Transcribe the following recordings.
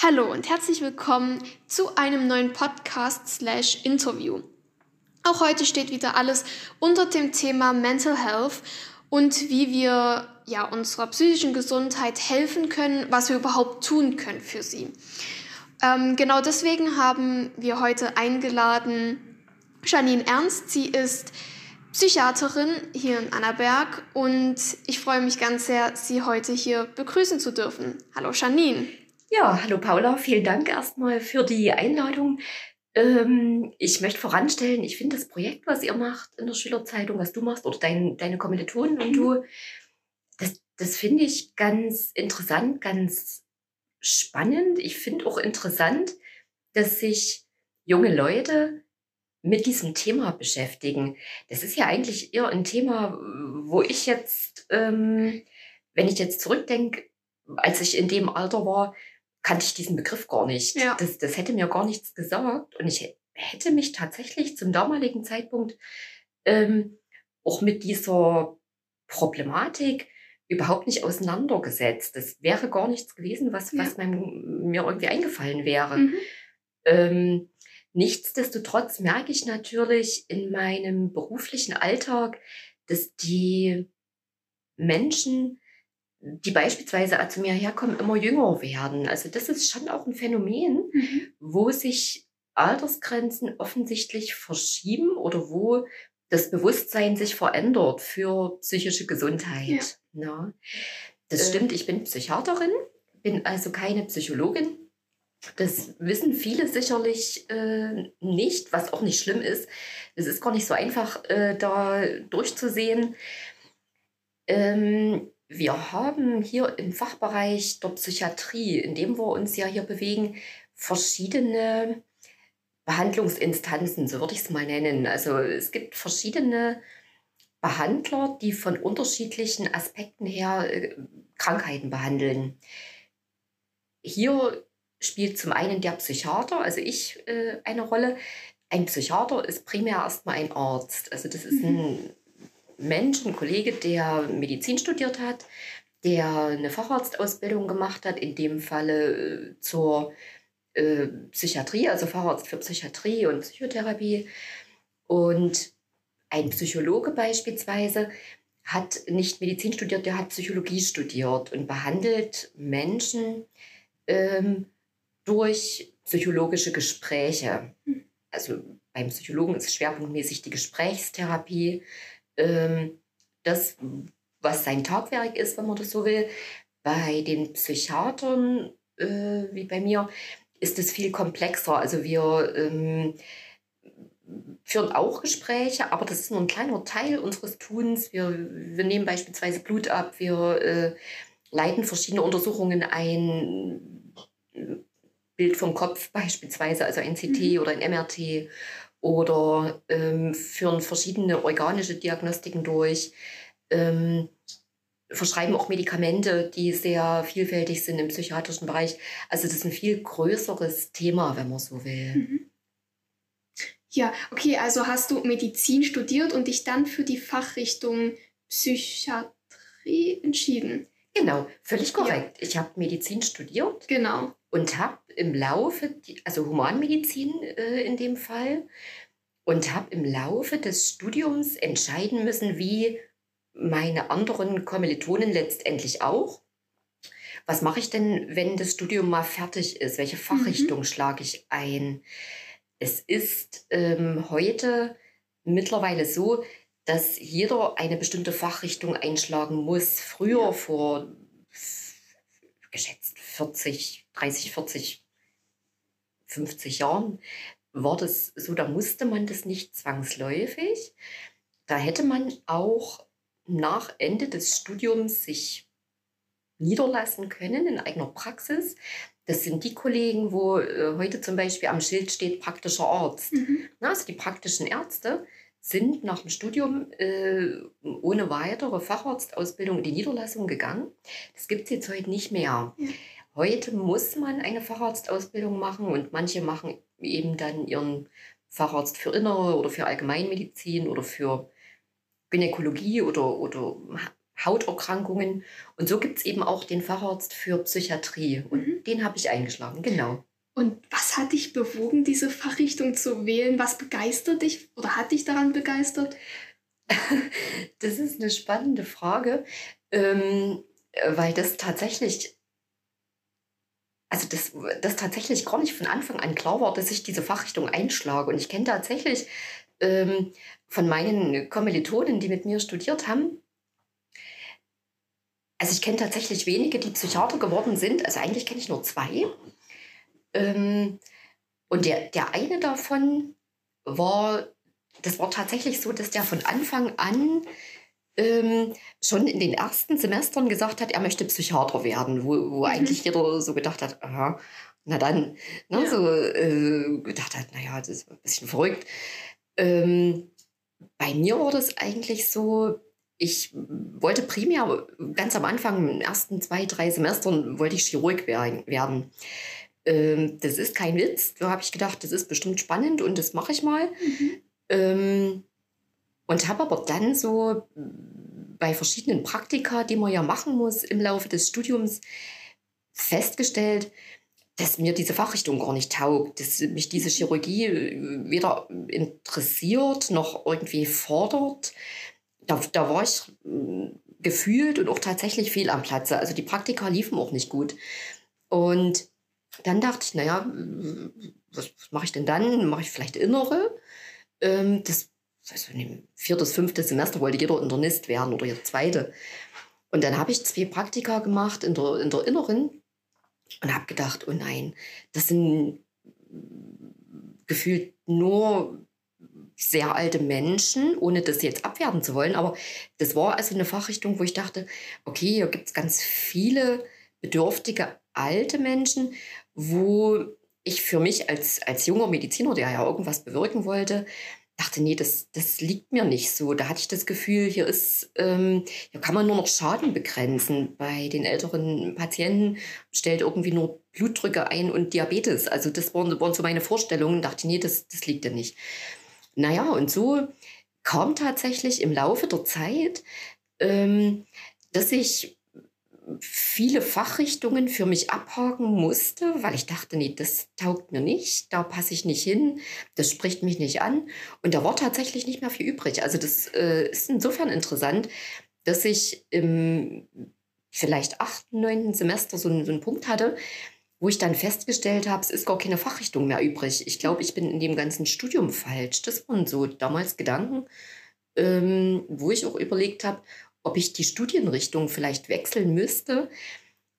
Hallo und herzlich willkommen zu einem neuen Podcast/Interview. Auch heute steht wieder alles unter dem Thema Mental Health und wie wir ja unserer psychischen Gesundheit helfen können, was wir überhaupt tun können für sie. Ähm, genau deswegen haben wir heute eingeladen Janine Ernst. Sie ist Psychiaterin hier in Annaberg und ich freue mich ganz sehr, Sie heute hier begrüßen zu dürfen. Hallo Janine. Ja, hallo Paula, vielen Dank erstmal für die Einladung. Ähm, ich möchte voranstellen, ich finde das Projekt, was ihr macht in der Schülerzeitung, was du machst, oder dein, deine Kommilitonen und du, das, das finde ich ganz interessant, ganz spannend. Ich finde auch interessant, dass sich junge Leute mit diesem Thema beschäftigen. Das ist ja eigentlich eher ein Thema, wo ich jetzt, ähm, wenn ich jetzt zurückdenke, als ich in dem Alter war, kannte ich diesen Begriff gar nicht. Ja. Das, das hätte mir gar nichts gesagt. Und ich hätte mich tatsächlich zum damaligen Zeitpunkt ähm, auch mit dieser Problematik überhaupt nicht auseinandergesetzt. Das wäre gar nichts gewesen, was, ja. was mein, mir irgendwie eingefallen wäre. Mhm. Ähm, nichtsdestotrotz merke ich natürlich in meinem beruflichen Alltag, dass die Menschen die beispielsweise zu mir herkommen, immer jünger werden. Also das ist schon auch ein Phänomen, mhm. wo sich Altersgrenzen offensichtlich verschieben oder wo das Bewusstsein sich verändert für psychische Gesundheit. Ja. ja. Das äh. stimmt, ich bin Psychiaterin, bin also keine Psychologin. Das wissen viele sicherlich äh, nicht, was auch nicht schlimm ist. Es ist gar nicht so einfach, äh, da durchzusehen. Ähm, wir haben hier im Fachbereich der Psychiatrie, in dem wir uns ja hier bewegen, verschiedene Behandlungsinstanzen, so würde ich es mal nennen. Also es gibt verschiedene Behandler, die von unterschiedlichen Aspekten her äh, Krankheiten behandeln. Hier spielt zum einen der Psychiater, also ich, äh, eine Rolle. Ein Psychiater ist primär erstmal ein Arzt. Also das ist ein mhm. Mensch, ein Kollege, der Medizin studiert hat, der eine Facharztausbildung gemacht hat, in dem Falle äh, zur äh, Psychiatrie, also Facharzt für Psychiatrie und Psychotherapie. Und ein Psychologe beispielsweise hat nicht Medizin studiert, der hat Psychologie studiert und behandelt Menschen ähm, durch psychologische Gespräche. Hm. Also beim Psychologen ist schwerpunktmäßig die Gesprächstherapie, ähm, das, was sein Tagwerk ist, wenn man das so will. Bei den Psychiatern, äh, wie bei mir, ist es viel komplexer. Also wir ähm, führen auch Gespräche, aber das ist nur ein kleiner Teil unseres Tuns. Wir, wir nehmen beispielsweise Blut ab, wir äh, leiten verschiedene Untersuchungen ein, Bild vom Kopf beispielsweise, also ein CT mhm. oder ein MRT oder ähm, führen verschiedene organische Diagnostiken durch, ähm, verschreiben auch Medikamente, die sehr vielfältig sind im psychiatrischen Bereich. Also das ist ein viel größeres Thema, wenn man so will. Mhm. Ja, okay, also hast du Medizin studiert und dich dann für die Fachrichtung Psychiatrie entschieden. Genau, völlig korrekt. Ja. Ich habe Medizin studiert. Genau. Und habe im Laufe, also Humanmedizin äh, in dem Fall, und habe im Laufe des Studiums entscheiden müssen, wie meine anderen Kommilitonen letztendlich auch. Was mache ich denn, wenn das Studium mal fertig ist? Welche Fachrichtung mhm. schlage ich ein? Es ist ähm, heute mittlerweile so, dass jeder eine bestimmte Fachrichtung einschlagen muss. Früher, ja. vor geschätzt 40, 30, 40, 50 Jahren, war das so, da musste man das nicht zwangsläufig. Da hätte man auch nach Ende des Studiums sich niederlassen können in eigener Praxis. Das sind die Kollegen, wo äh, heute zum Beispiel am Schild steht praktischer Arzt. Mhm. also die praktischen Ärzte, sind nach dem Studium äh, ohne weitere Facharztausbildung in die Niederlassung gegangen. Das gibt es jetzt heute nicht mehr. Ja. Heute muss man eine Facharztausbildung machen und manche machen eben dann ihren Facharzt für Innere oder für Allgemeinmedizin oder für Gynäkologie oder, oder Hauterkrankungen. Und so gibt es eben auch den Facharzt für Psychiatrie. Und mhm. den habe ich eingeschlagen, genau. Und was hat dich bewogen, diese Fachrichtung zu wählen? Was begeistert dich oder hat dich daran begeistert? das ist eine spannende Frage, ähm, weil das tatsächlich, also das, das tatsächlich gar nicht von Anfang an klar war, dass ich diese Fachrichtung einschlage. Und ich kenne tatsächlich ähm, von meinen Kommilitonen, die mit mir studiert haben, also ich kenne tatsächlich wenige, die Psychiater geworden sind. Also eigentlich kenne ich nur zwei. Ähm, und der, der eine davon war, das war tatsächlich so, dass der von Anfang an ähm, schon in den ersten Semestern gesagt hat, er möchte Psychiater werden, wo, wo mhm. eigentlich jeder so gedacht hat, aha, na dann, ne, ja. so äh, gedacht hat, naja, das ist ein bisschen verrückt. Ähm, bei mir war das eigentlich so, ich wollte primär ganz am Anfang, in den ersten zwei, drei Semestern, wollte ich Chirurg werden. Ähm, das ist kein Witz. Da habe ich gedacht, das ist bestimmt spannend und das mache ich mal. Mhm. Ähm, und habe aber dann so bei verschiedenen Praktika, die man ja machen muss im Laufe des Studiums, festgestellt, dass mir diese Fachrichtung gar nicht taugt, dass mich diese Chirurgie äh, weder interessiert noch irgendwie fordert. Da, da war ich äh, gefühlt und auch tatsächlich fehl am Platze. Also die Praktika liefen auch nicht gut. Und dann dachte ich, naja, was, was mache ich denn dann? Mache ich vielleicht Innere? Ähm, das, also viertes, fünftes Semester wollte jeder Internist werden oder jeder zweite. Und dann habe ich zwei Praktika gemacht in der, in der Inneren und habe gedacht, oh nein, das sind gefühlt nur sehr alte Menschen, ohne das jetzt abwerten zu wollen. Aber das war also eine Fachrichtung, wo ich dachte, okay, hier gibt es ganz viele bedürftige alte Menschen, wo ich für mich als, als junger Mediziner, der ja irgendwas bewirken wollte, dachte, nee, das, das liegt mir nicht so. Da hatte ich das Gefühl, hier ist, ähm, hier kann man nur noch Schaden begrenzen. Bei den älteren Patienten stellt irgendwie nur Blutdrücke ein und Diabetes. Also das waren, waren so meine Vorstellungen. Dachte, nee, das, das liegt ja nicht. Naja, und so kam tatsächlich im Laufe der Zeit, ähm, dass ich viele Fachrichtungen für mich abhaken musste, weil ich dachte, nee, das taugt mir nicht, da passe ich nicht hin, das spricht mich nicht an. Und da war tatsächlich nicht mehr viel übrig. Also das äh, ist insofern interessant, dass ich im vielleicht achten, neunten Semester so, so einen Punkt hatte, wo ich dann festgestellt habe, es ist gar keine Fachrichtung mehr übrig. Ich glaube, ich bin in dem ganzen Studium falsch. Das waren so damals Gedanken, ähm, wo ich auch überlegt habe, ob ich die Studienrichtung vielleicht wechseln müsste,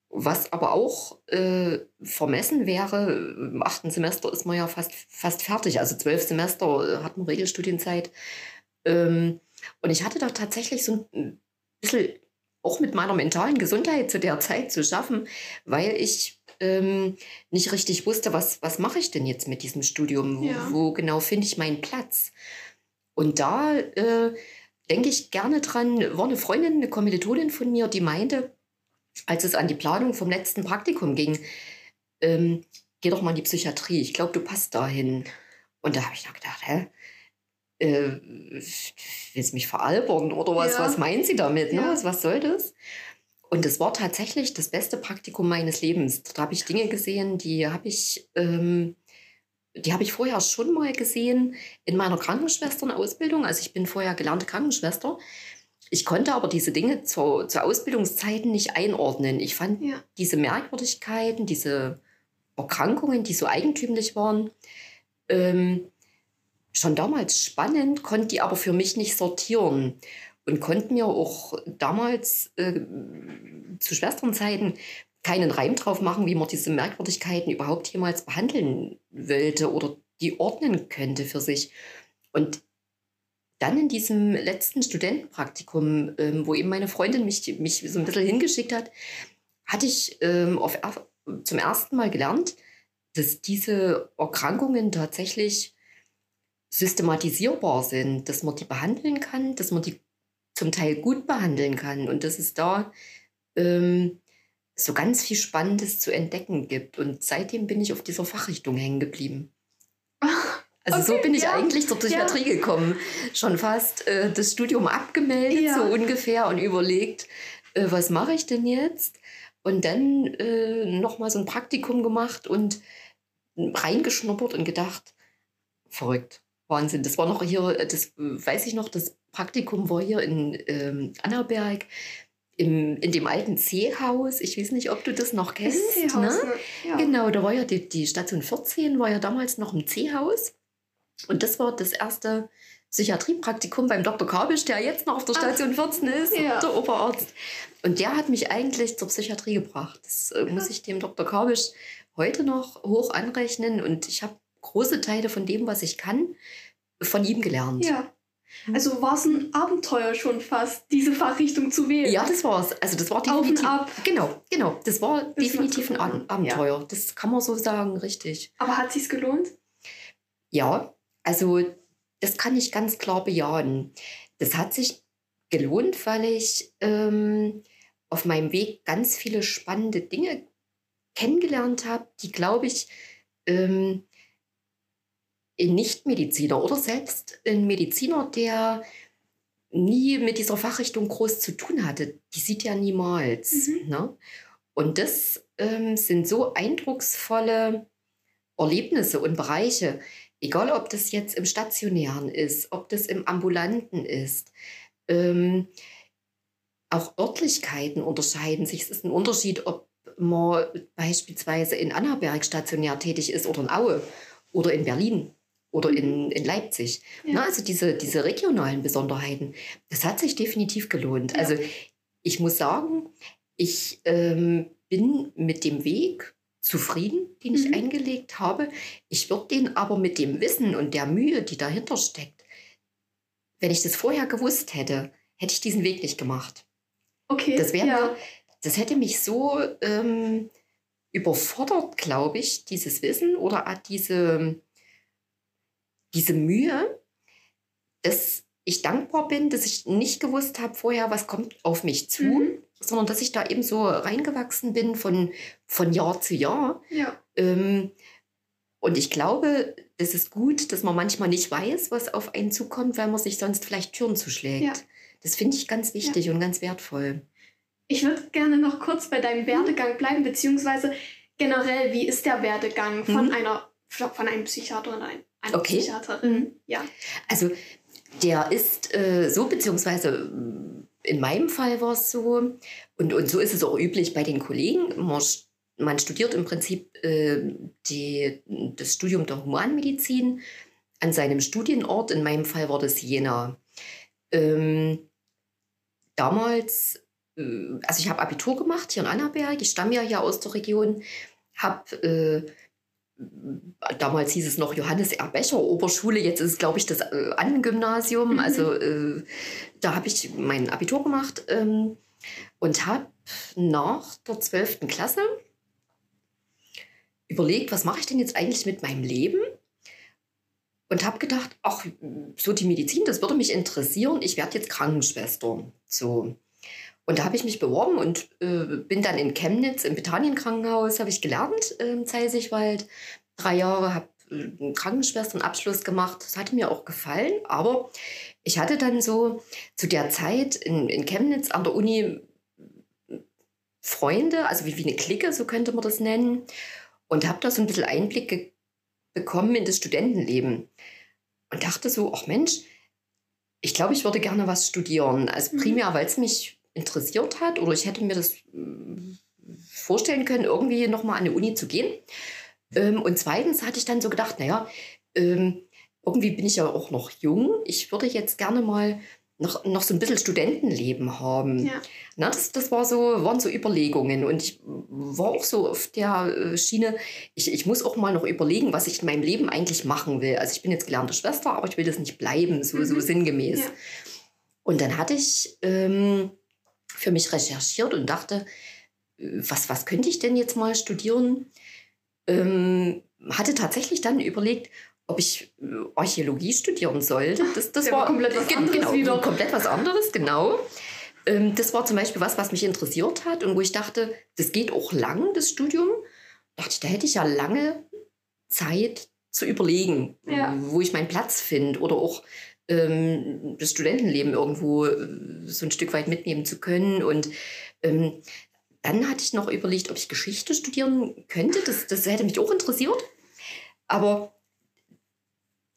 was aber auch äh, vermessen wäre. Im achten Semester ist man ja fast, fast fertig, also zwölf Semester hat man Regelstudienzeit. Ähm, und ich hatte da tatsächlich so ein bisschen auch mit meiner mentalen Gesundheit zu der Zeit zu schaffen, weil ich ähm, nicht richtig wusste, was, was mache ich denn jetzt mit diesem Studium? Ja. Wo, wo, genau finde ich meinen Platz? Und da äh, denke ich gerne dran, war eine Freundin, eine Kommilitonin von mir, die meinte, als es an die Planung vom letzten Praktikum ging, ähm, geh doch mal in die Psychiatrie, ich glaube, du passt dahin. Und da habe ich noch gedacht, hä? Äh, willst du mich veralbern oder was, ja. was meinen Sie damit? Ne? Ja. Was, was soll das? Und es war tatsächlich das beste Praktikum meines Lebens. Dort habe ich Dinge gesehen, die habe ich ähm, die habe ich vorher schon mal gesehen in meiner Krankenschwesternausbildung. Also ich bin vorher gelernte Krankenschwester. Ich konnte aber diese Dinge zu, zu Ausbildungszeiten nicht einordnen. Ich fand ja. diese Merkwürdigkeiten, diese Erkrankungen, die so eigentümlich waren, ähm, schon damals spannend, konnte die aber für mich nicht sortieren und konnte mir auch damals äh, zu Schwesternzeiten keinen Reim drauf machen, wie man diese Merkwürdigkeiten überhaupt jemals behandeln wollte oder die ordnen könnte für sich. Und dann in diesem letzten Studentenpraktikum, ähm, wo eben meine Freundin mich, mich so ein bisschen hingeschickt hat, hatte ich ähm, auf, zum ersten Mal gelernt, dass diese Erkrankungen tatsächlich systematisierbar sind, dass man die behandeln kann, dass man die zum Teil gut behandeln kann und dass es da ähm, so ganz viel Spannendes zu entdecken gibt. Und seitdem bin ich auf dieser Fachrichtung hängen geblieben. Also okay, so bin ich ja. eigentlich zur Psychiatrie ja. gekommen. Schon fast äh, das Studium abgemeldet, ja. so ungefähr, und überlegt, äh, was mache ich denn jetzt? Und dann äh, nochmal so ein Praktikum gemacht und reingeschnuppert und gedacht, verrückt, Wahnsinn. Das war noch hier, das weiß ich noch, das Praktikum war hier in ähm, Annaberg im, in dem alten C-Haus. Ich weiß nicht, ob du das noch kennst. Das ne? ne? Ja. Genau, da war ja die, die Station 14, war ja damals noch im C-Haus. Und das war das erste Psychiatriepraktikum beim Dr. Kabisch, der jetzt noch auf der Station 14 ist, ja. der Oberarzt. Und der hat mich eigentlich zur Psychiatrie gebracht. Das äh, muss ich dem Dr. Kabisch heute noch hoch anrechnen. Und ich habe große Teile von dem, was ich kann, von ihm gelernt. Ja. Also war es ein Abenteuer schon fast, diese Fachrichtung zu wählen. Ja, das war es. Also das war definitiv. Auf und ab. Genau, genau. Das war das definitiv ein Abenteuer. Ja. Das kann man so sagen, richtig. Aber hat sich's gelohnt? Ja, also das kann ich ganz klar bejahen. Das hat sich gelohnt, weil ich ähm, auf meinem Weg ganz viele spannende Dinge kennengelernt habe, die, glaube ich, ähm, Nichtmediziner oder selbst ein Mediziner, der nie mit dieser Fachrichtung groß zu tun hatte, die sieht ja niemals. Mhm. Ne? Und das ähm, sind so eindrucksvolle Erlebnisse und Bereiche, egal ob das jetzt im Stationären ist, ob das im Ambulanten ist. Ähm, auch Örtlichkeiten unterscheiden sich. Es ist ein Unterschied, ob man beispielsweise in Annaberg stationär tätig ist oder in Aue oder in Berlin oder in, mhm. in Leipzig. Ja. Na, also diese, diese regionalen Besonderheiten, das hat sich definitiv gelohnt. Ja. Also ich muss sagen, ich ähm, bin mit dem Weg zufrieden, den mhm. ich eingelegt habe. Ich würde den aber mit dem Wissen und der Mühe, die dahinter steckt, wenn ich das vorher gewusst hätte, hätte ich diesen Weg nicht gemacht. Okay. Das wäre ja. das hätte mich so ähm, überfordert, glaube ich, dieses Wissen oder diese diese Mühe, dass ich dankbar bin, dass ich nicht gewusst habe vorher, was kommt auf mich zu, mhm. sondern dass ich da eben so reingewachsen bin von, von Jahr zu Jahr. Ja. Ähm, und ich glaube, das ist gut, dass man manchmal nicht weiß, was auf einen zukommt, weil man sich sonst vielleicht Türen zuschlägt. Ja. Das finde ich ganz wichtig ja. und ganz wertvoll. Ich würde gerne noch kurz bei deinem Werdegang bleiben, beziehungsweise generell, wie ist der Werdegang von mhm. einer von einem Psychiater in ein eine okay. Psychiaterin. Mhm. Ja. Also der ist äh, so, beziehungsweise in meinem Fall war es so, und, und so ist es auch üblich bei den Kollegen. Man, man studiert im Prinzip äh, die, das Studium der Humanmedizin an seinem Studienort. In meinem Fall war das Jena. Ähm, damals, äh, also ich habe Abitur gemacht hier in Annaberg. Ich stamme ja hier aus der Region, habe äh, damals hieß es noch Johannes R. Becher Oberschule, jetzt ist es, glaube ich, das äh, Annengymnasium. Mhm. Also äh, da habe ich mein Abitur gemacht ähm, und habe nach der 12. Klasse überlegt, was mache ich denn jetzt eigentlich mit meinem Leben? Und habe gedacht, ach, so die Medizin, das würde mich interessieren. Ich werde jetzt Krankenschwester. So. Und da habe ich mich beworben und äh, bin dann in Chemnitz im Betanien-Krankenhaus, habe ich gelernt äh, im Zeisigwald. Drei Jahre, habe äh, einen Krankenschwesternabschluss gemacht. Das hatte mir auch gefallen. Aber ich hatte dann so zu der Zeit in, in Chemnitz an der Uni Freunde, also wie, wie eine Clique, so könnte man das nennen. Und habe da so ein bisschen Einblick bekommen in das Studentenleben. Und dachte so, ach Mensch, ich glaube, ich würde gerne was studieren. Also mhm. primär, weil es mich interessiert hat oder ich hätte mir das äh, vorstellen können, irgendwie nochmal an die Uni zu gehen. Ähm, und zweitens hatte ich dann so gedacht, naja, ähm, irgendwie bin ich ja auch noch jung. Ich würde jetzt gerne mal noch, noch so ein bisschen Studentenleben haben. Ja. Na, das, das war so, waren so Überlegungen. Und ich war auch so auf der äh, Schiene, ich, ich muss auch mal noch überlegen, was ich in meinem Leben eigentlich machen will. Also ich bin jetzt gelernte Schwester, aber ich will das nicht bleiben, so, mhm. so sinngemäß. Ja. Und dann hatte ich ähm, für mich recherchiert und dachte, was, was könnte ich denn jetzt mal studieren? Ähm, hatte tatsächlich dann überlegt, ob ich äh, Archäologie studieren sollte. Das, das war komplett was anderes genau, wieder. komplett was anderes, genau. Ähm, das war zum Beispiel was, was mich interessiert hat und wo ich dachte, das geht auch lang, das Studium. Da dachte ich, da hätte ich ja lange Zeit zu überlegen, Ja. wo ich meinen Platz finde oder auch ähm, das Studentenleben irgendwo äh, so ein Stück weit mitnehmen zu können. Und ähm, dann hatte ich noch überlegt, ob ich Geschichte studieren könnte. Das, das hätte mich auch interessiert. Aber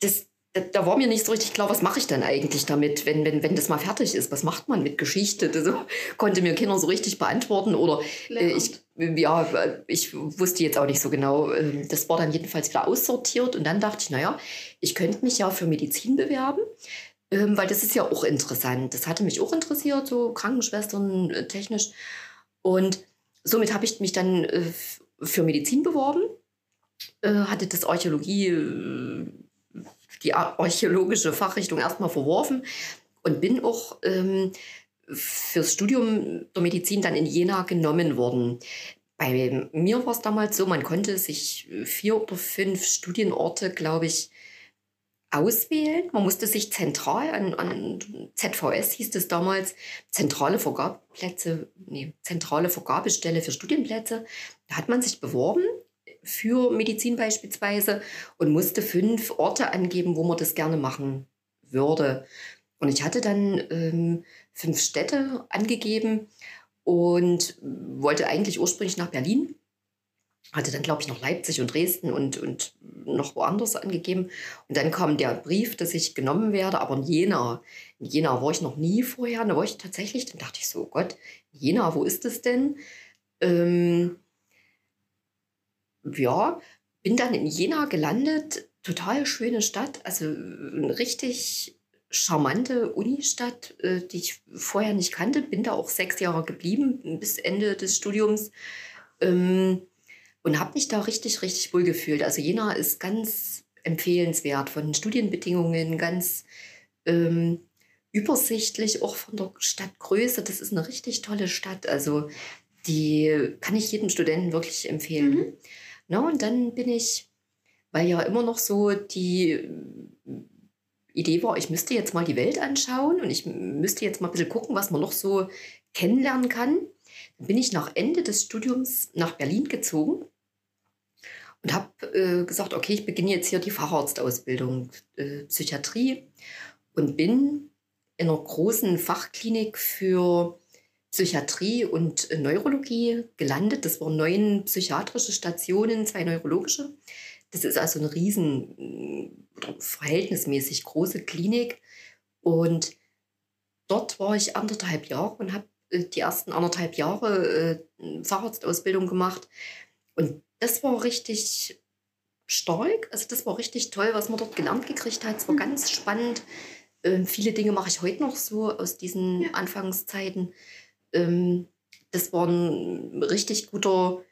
das, da, da war mir nicht so richtig klar, was mache ich dann eigentlich damit, wenn, wenn, wenn das mal fertig ist. Was macht man mit Geschichte? Das so, konnte mir Kinder so richtig beantworten. Oder äh, ich, ja, ich wusste jetzt auch nicht so genau. Ähm, Das war dann jedenfalls wieder aussortiert. Und dann dachte ich, naja, ich könnte mich ja für Medizin bewerben. ähm, Weil das ist ja auch interessant. Das hatte mich auch interessiert, so Krankenschwestern äh, technisch. Und somit habe ich mich dann äh, für Medizin beworben. Äh, Hatte das Archäologie, äh, die ar- archäologische Fachrichtung erstmal verworfen und bin auch ähm, fürs Studium der Medizin dann in Jena genommen worden. Bei mir war es damals so, man konnte sich vier oder fünf Studienorte, glaube ich, auswählen. Man musste sich zentral an, an ZVS hieß es damals, zentrale Vergabeplätze, nee, zentrale Vergabestelle für Studienplätze. Da hat man sich beworben für Medizin beispielsweise und musste fünf Orte angeben, wo man das gerne machen würde. Und ich hatte dann ähm, fünf Städte angegeben und wollte eigentlich ursprünglich nach Berlin. Hatte dann, glaube ich, noch Leipzig und Dresden und, und noch woanders angegeben. Und dann kam der Brief, dass ich genommen werde, aber in Jena. In Jena war ich noch nie vorher. Da war ich tatsächlich, dann dachte ich so, Gott, Jena, wo ist das denn? Ähm, ja, bin dann in Jena gelandet. Total schöne Stadt. Also eine richtig charmante Unistadt, äh, die ich vorher nicht kannte. Bin da auch sechs Jahre geblieben bis Ende des Studiums. Ähm, und habe mich da richtig, richtig wohl gefühlt. Also Jena ist ganz empfehlenswert von den Studienbedingungen, ganz ähm, übersichtlich, auch von der Stadtgröße. Das ist eine richtig tolle Stadt. Also die kann ich jedem Studenten wirklich empfehlen. Mhm. Na, und dann bin ich, weil ja immer noch so die äh, Idee war, ich müsste jetzt mal die Welt anschauen und ich müsste jetzt mal ein bisschen gucken, was man noch so kennenlernen kann. Dann bin ich nach Ende des Studiums nach Berlin gezogen und habe äh, gesagt, okay, ich beginne jetzt hier die Facharztausbildung äh, Psychiatrie und bin in einer großen Fachklinik für Psychiatrie und äh, Neurologie gelandet. Das waren neun psychiatrische Stationen, zwei neurologische. Das ist also eine riesen, äh, verhältnismäßig große Klinik. Und dort war ich anderthalb Jahre und habe äh, die ersten anderthalb Jahre Facharztausbildung gemacht. Und das war richtig stark. Also das war richtig toll, was man dort gelernt gekriegt hat. Es war Mhm. ganz spannend. Ähm, viele Dinge mache ich heute noch so aus diesen Ja. Anfangszeiten. Ähm, das war ein richtig guter,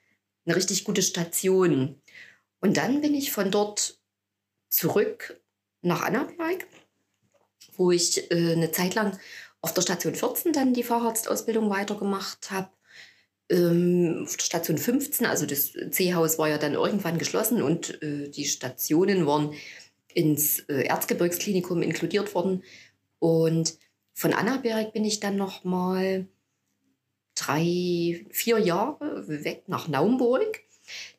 eine richtig gute Station. Und dann bin ich von dort zurück nach Annaberg, wo ich äh, eine Zeit lang auf der Station 14 dann die Facharztausbildung weitergemacht habe. Ähm, Station 15, also das C-Haus war ja dann irgendwann geschlossen und äh, die Stationen waren ins äh, Erzgebirgsklinikum inkludiert worden. Und von Annaberg bin ich dann noch mal drei, vier Jahre weg nach Naumburg.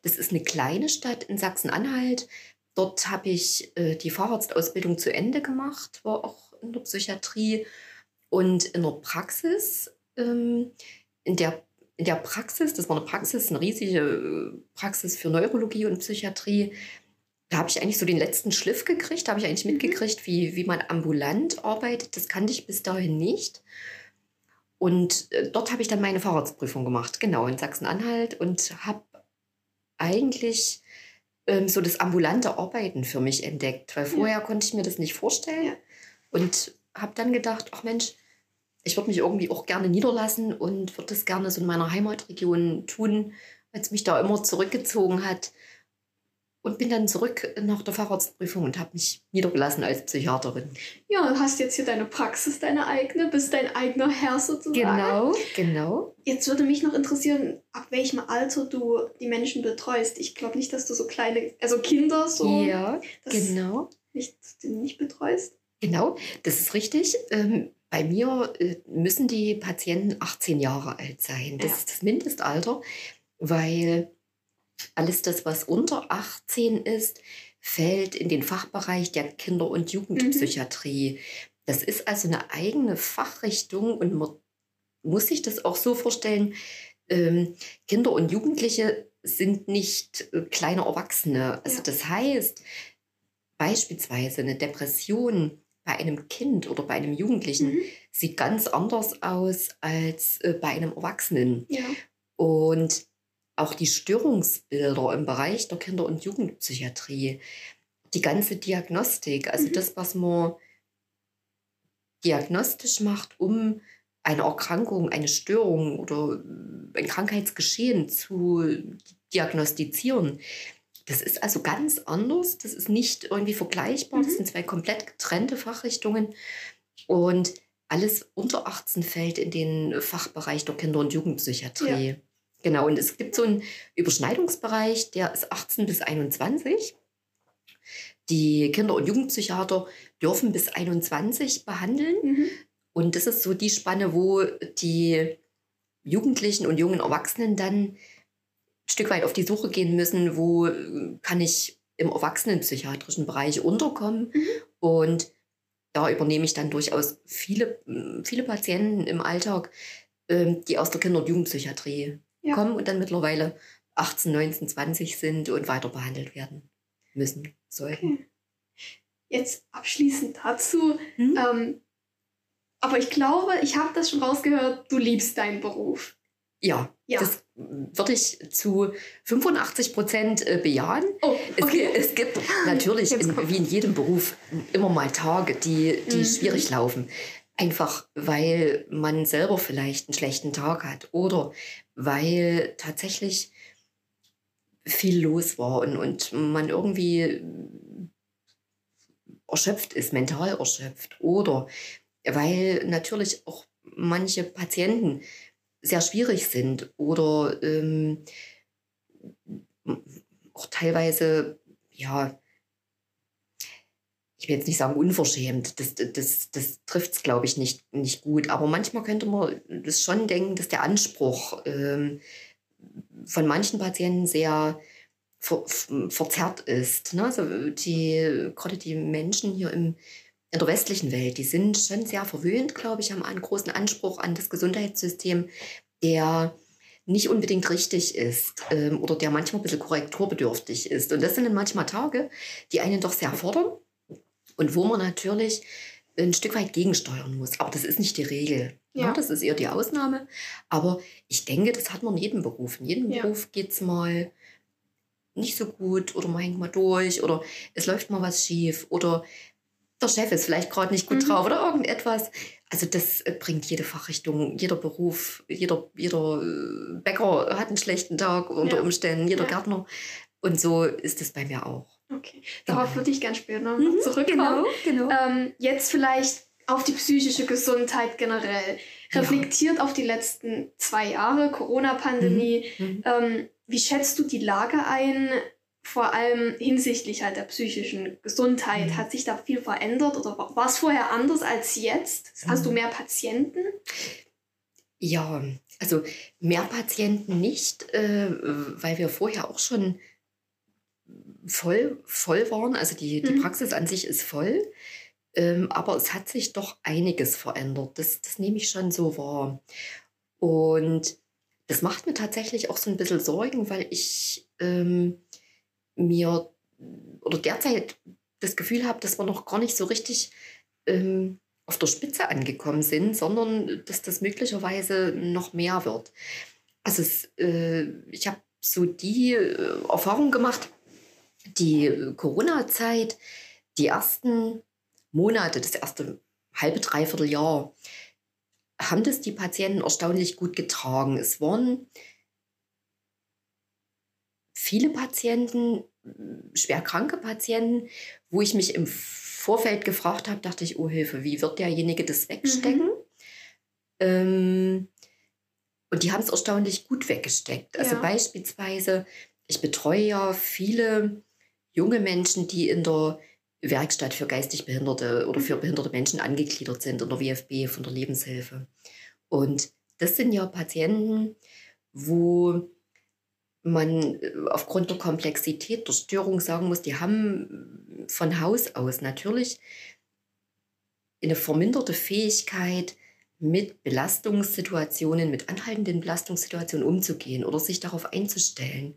Das ist eine kleine Stadt in Sachsen-Anhalt. Dort habe ich äh, die Facharztausbildung zu Ende gemacht, war auch in der Psychiatrie und in der Praxis. Ähm, in, der, in der Praxis, das war eine Praxis, eine riesige äh, Praxis für Neurologie und Psychiatrie. Da habe ich eigentlich so den letzten Schliff gekriegt, da habe ich eigentlich Mhm. mitgekriegt, wie, wie man ambulant arbeitet. Das kannte ich bis dahin nicht. Und äh, dort habe ich dann meine Fahrradsprüfung gemacht, genau, in Sachsen-Anhalt und habe eigentlich ähm, so das ambulante Arbeiten für mich entdeckt, weil Ja. vorher konnte ich mir das nicht vorstellen Ja. und habe dann gedacht, ach Mensch, ich würde mich irgendwie auch gerne niederlassen und würde das gerne so in meiner Heimatregion tun, weil es mich da immer zurückgezogen hat. Und bin dann zurück nach der Facharztprüfung und habe mich niedergelassen als Psychiaterin. Ja, du hast jetzt hier deine Praxis, deine eigene, bist dein eigener Herr sozusagen. Genau, genau. Jetzt würde mich noch interessieren, ab welchem Alter du die Menschen betreust. Ich glaube nicht, dass du so kleine, also Kinder so Ja, das genau. nicht, nicht betreust. Genau, das ist richtig. Ähm, bei mir äh, müssen die Patienten 18 Jahre alt sein. Das Ja. ist das Mindestalter, weil alles das, was unter 18 ist, fällt in den Fachbereich der Kinder- und Jugendpsychiatrie. Mhm. Das ist also eine eigene Fachrichtung und man muss sich das auch so vorstellen, ähm, Kinder und Jugendliche sind nicht äh, kleine Erwachsene. Also ja. das heißt, beispielsweise eine Depression bei einem Kind oder bei einem Jugendlichen mhm. sieht ganz anders aus als äh, bei einem Erwachsenen. Ja. Und auch die Störungsbilder im Bereich der Kinder- und Jugendpsychiatrie, die ganze Diagnostik, also mhm. das, was man diagnostisch macht, um eine Erkrankung, eine Störung oder ein Krankheitsgeschehen zu diagnostizieren. Das ist also ganz anders. Das ist nicht irgendwie vergleichbar. Mhm. Das sind zwei komplett getrennte Fachrichtungen. Und alles unter 18 fällt in den Fachbereich der Kinder- und Jugendpsychiatrie. Ja. Genau, und es gibt so einen Überschneidungsbereich, der ist 18 bis 21. Die Kinder- und Jugendpsychiater dürfen bis 21 behandeln. Mhm. Und das ist so die Spanne, wo die Jugendlichen und jungen Erwachsenen dann ein Stück weit auf die Suche gehen müssen, wo kann ich im erwachsenenpsychiatrischen Bereich unterkommen. Mhm. Und da übernehme ich dann durchaus viele, viele Patienten im Alltag, ähm, die aus der Kinder- und Jugendpsychiatrie ja. kommen und dann mittlerweile 18, 19, 20 sind und weiter behandelt werden müssen, sollten. Okay. Jetzt abschließend dazu. Hm? Ähm, aber ich glaube, ich habe das schon rausgehört, du liebst deinen Beruf. Ja, ja. das würde ich zu 85 Prozent äh, bejahen. Oh, okay. es, es, gibt natürlich, in, wie in jedem Beruf, immer mal Tage, die, die mhm. schwierig laufen. Einfach weil man selber vielleicht einen schlechten Tag hat oder weil tatsächlich viel los war und, und man irgendwie erschöpft ist, mental erschöpft oder weil natürlich auch manche Patienten sehr schwierig sind oder ähm, auch teilweise, ja, ich will jetzt nicht sagen unverschämt, das, das, das trifft es, glaube ich, nicht, nicht gut. Aber manchmal könnte man das schon denken, dass der Anspruch ähm, von manchen Patienten sehr ver, verzerrt ist. Ne? Also die, gerade die Menschen hier im, in der westlichen Welt, die sind schon sehr verwöhnt, glaube ich, haben einen großen Anspruch an das Gesundheitssystem, der nicht unbedingt richtig ist ähm, oder der manchmal ein bisschen korrekturbedürftig ist. Und das sind dann manchmal Tage, die einen doch sehr fordern und wo man natürlich ein Stück weit gegensteuern muss. Aber das ist nicht die Regel. Ja. ja das ist eher die Ausnahme. Aber ich denke, das hat man in jedem Beruf. In jedem ja. Beruf geht es mal nicht so gut oder man hängt mal durch oder es läuft mal was schief oder der Chef ist vielleicht gerade nicht gut mhm. drauf oder irgendetwas. Also das äh, bringt jede Fachrichtung, jeder Beruf, jeder, jeder äh, Bäcker hat einen schlechten Tag unter ja. Umständen, jeder ja. Gärtner. Und so ist es bei mir auch. Okay, darauf würde ich gerne später noch mhm, zurückkommen. Genau, genau. Ähm, jetzt vielleicht auf die psychische Gesundheit generell. Reflektiert ja. auf die letzten zwei Jahre, Corona-Pandemie. Mhm. Mhm. Ähm, wie schätzt du die Lage ein, vor allem hinsichtlich halt der psychischen Gesundheit? Mhm. Hat sich da viel verändert oder war es vorher anders als jetzt? Hast du mhm. mehr Patienten? Ja, also mehr Patienten nicht, äh, weil wir vorher auch schon voll, voll waren. Also die, die mhm. Praxis an sich ist voll. Ähm, aber es hat sich doch einiges verändert. Das, das nehme ich schon so wahr. Und das macht mir tatsächlich auch so ein bisschen Sorgen, weil ich ähm, mir oder derzeit das Gefühl habe, dass wir noch gar nicht so richtig ähm, auf der Spitze angekommen sind, sondern dass das möglicherweise noch mehr wird. Also es, äh, ich habe so die äh, Erfahrung gemacht, die äh, Corona-Zeit, die ersten Monate, das erste halbe, dreiviertel Jahr, haben das die Patienten erstaunlich gut getragen. Es waren viele Patienten, schwerkranke Patienten, wo ich mich im Vorfeld gefragt habe, dachte ich, oh Hilfe, wie wird derjenige das wegstecken? Mhm. Ähm, und die haben es erstaunlich gut weggesteckt. Also ja. beispielsweise, ich betreue ja viele junge Menschen, die in der Werkstatt für geistig Behinderte oder für behinderte Menschen angegliedert sind in der WFB von der Lebenshilfe. Und das sind ja Patienten, wo man äh, aufgrund der Komplexität der Störung sagen muss, die haben von Haus aus natürlich eine verminderte Fähigkeit, mit Belastungssituationen, mit anhaltenden Belastungssituationen umzugehen oder sich darauf einzustellen.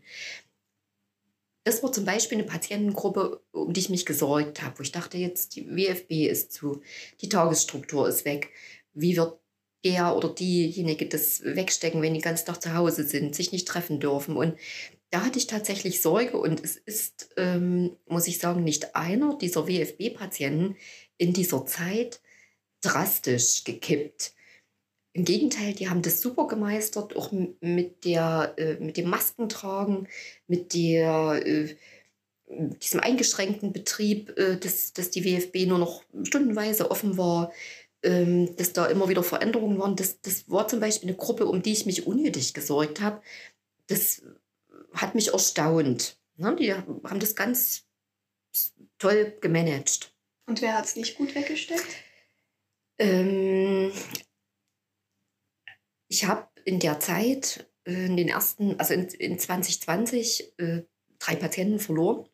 Das war zum Beispiel eine Patientengruppe, um die ich mich gesorgt habe, wo ich dachte, jetzt die WFB ist zu, die Tagesstruktur ist weg. Wie wird der oder diejenige das wegstecken, wenn die ganz Tag zu Hause sind, sich nicht treffen dürfen? Und da hatte ich tatsächlich Sorge und es ist, ähm, muss ich sagen, nicht einer dieser WFB-Patienten in dieser Zeit drastisch gekippt. Im Gegenteil, die haben das super gemeistert, auch mit, der, äh, mit dem Maskentragen, mit der, äh, diesem eingeschränkten Betrieb, äh, dass, dass die WFB nur noch stundenweise offen war, ähm, dass da immer wieder Veränderungen waren. Das, das war zum Beispiel eine Gruppe, um die ich mich unnötig gesorgt habe. Das hat mich erstaunt. Ne? Die haben das ganz toll gemanagt. Und wer hat es nicht gut weggesteckt? Ähm, ich habe in der Zeit, äh, in den ersten, also in, in 2020, äh, drei Patienten verloren,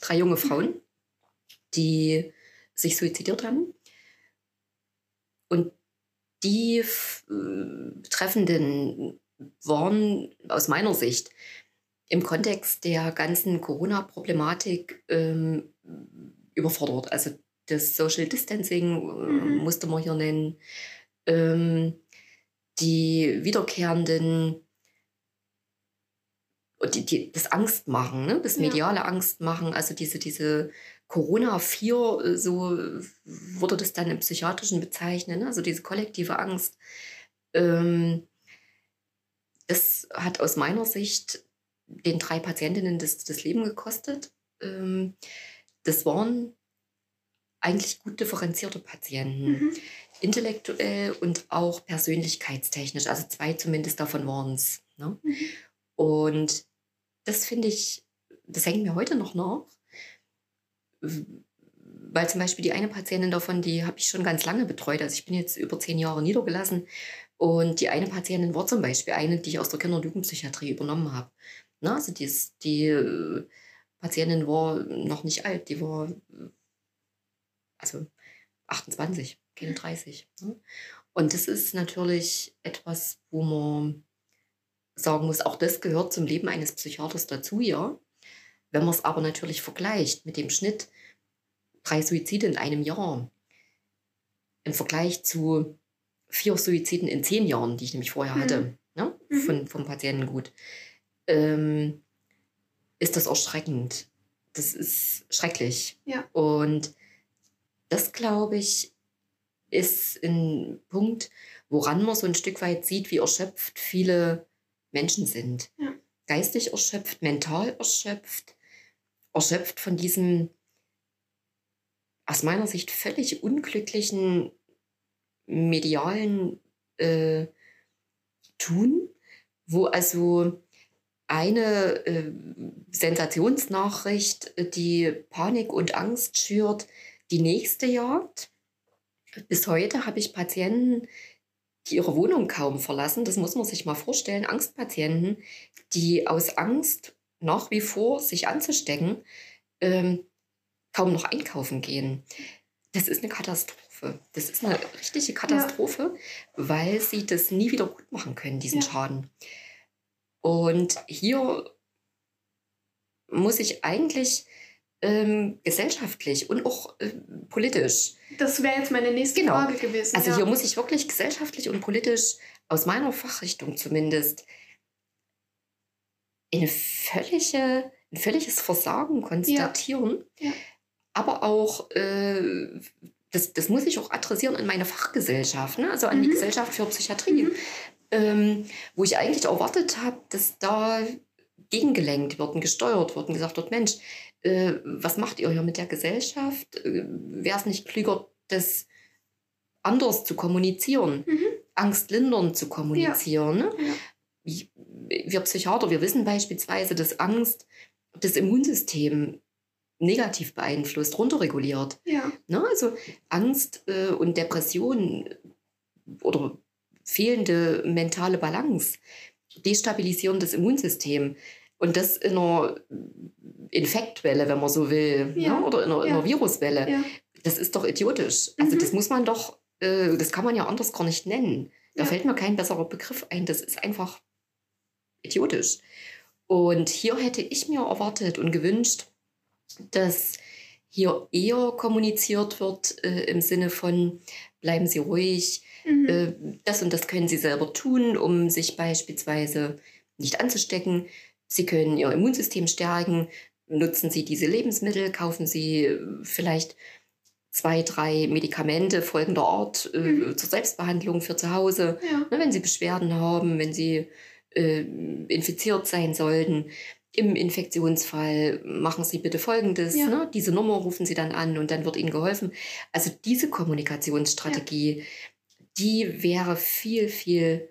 drei junge mhm. Frauen, die sich suizidiert haben. Und die äh, Betreffenden waren aus meiner Sicht im Kontext der ganzen Corona-Problematik ähm, überfordert. Also das Social Distancing äh, mhm. musste man hier nennen. Ähm, die wiederkehrenden die, die, das Angstmachen, ne? das mediale ja. Angstmachen, also diese, diese Corona-4, äh, so wurde das dann im Psychiatrischen bezeichnet, ne? also diese kollektive Angst. Ähm, das hat aus meiner Sicht den drei Patientinnen das, das Leben gekostet. Ähm, das waren eigentlich gut differenzierte Patienten. Mhm intellektuell und auch persönlichkeitstechnisch. Also zwei zumindest davon waren es. Ne? Mhm. Und das finde ich, das hängt mir heute noch nach. Weil zum Beispiel die eine Patientin davon, die habe ich schon ganz lange betreut. Also ich bin jetzt über zehn Jahre niedergelassen. Und die eine Patientin war zum Beispiel eine, die ich aus der Kinder- und Jugendpsychiatrie übernommen habe. Ne? Also die, die äh, Patientin war noch nicht alt, die war also 28 keine 30. Ne? Und das ist natürlich etwas, wo man sagen muss, auch das gehört zum Leben eines Psychiaters dazu, ja. Wenn man es aber natürlich vergleicht mit dem Schnitt drei Suizide in einem Jahr, im Vergleich zu vier Suiziden in zehn Jahren, die ich nämlich vorher mhm. hatte, ne? Mhm. Von, vom Patientengut, ähm, ist das erschreckend. Das ist schrecklich. Ja. Und das, glaube ich, ist ein Punkt, woran man so ein Stück weit sieht, wie erschöpft viele Menschen sind. Ja. Geistig erschöpft, mental erschöpft, erschöpft von diesem aus meiner Sicht völlig unglücklichen medialen äh, Tun, wo also eine äh, Sensationsnachricht die Panik und Angst schürt, die nächste jagt bis heute habe ich Patienten, die ihre Wohnung kaum verlassen. Das muss man sich mal vorstellen. Angstpatienten, die aus Angst nach wie vor sich anzustecken, ähm, kaum noch einkaufen gehen. Das ist eine Katastrophe. Das ist eine richtige Katastrophe, ja. weil sie das nie wieder gut machen können, diesen ja. Schaden. Und hier muss ich eigentlich ähm, gesellschaftlich und auch äh, politisch. Das wäre jetzt meine nächste genau. Frage gewesen. Also ja. hier muss ich wirklich gesellschaftlich und politisch aus meiner Fachrichtung zumindest eine völlige, ein völliges Versagen konstatieren. Ja. Ja. Aber auch, äh, das, das muss ich auch adressieren an meine Fachgesellschaft, ne? also an mhm. die Gesellschaft für Psychiatrie, mhm. ähm, wo ich eigentlich erwartet habe, dass da gegengelenkt wird und gesteuert wird und gesagt wird, Mensch, äh, was macht ihr hier mit der Gesellschaft? Äh, Wäre es nicht klüger, das anders zu kommunizieren, mhm. angstlindernd zu kommunizieren? Ja. Ne? Ja. Wir Psychiater, wir wissen beispielsweise, dass Angst das Immunsystem negativ beeinflusst, runterreguliert. Ja. Ne? Also Angst äh, und Depression oder fehlende mentale Balance destabilisieren das Immunsystem. Und das in einer Infektwelle, wenn man so will, ja. ne? oder in einer, in einer Viruswelle. Ja. Das ist doch idiotisch. Also Mhm. das muss man doch, äh, das kann man ja anders gar nicht nennen. Da Ja. fällt mir kein besserer Begriff ein. Das ist einfach idiotisch. Und hier hätte ich mir erwartet und gewünscht, dass hier eher kommuniziert wird äh, im Sinne von, bleiben Sie ruhig, Mhm. äh, das und das können Sie selber tun, um sich beispielsweise nicht anzustecken. Sie können Ihr Immunsystem stärken, nutzen Sie diese Lebensmittel, kaufen Sie äh, vielleicht zwei, drei Medikamente folgender Art äh, Mhm. zur Selbstbehandlung für zu Hause. ja. Ne, wenn Sie Beschwerden haben, wenn Sie äh, infiziert sein sollten. Im Infektionsfall machen Sie bitte Folgendes. Ja. Ne? Diese Nummer rufen Sie dann an und dann wird Ihnen geholfen. Also diese Kommunikationsstrategie, die wäre viel, viel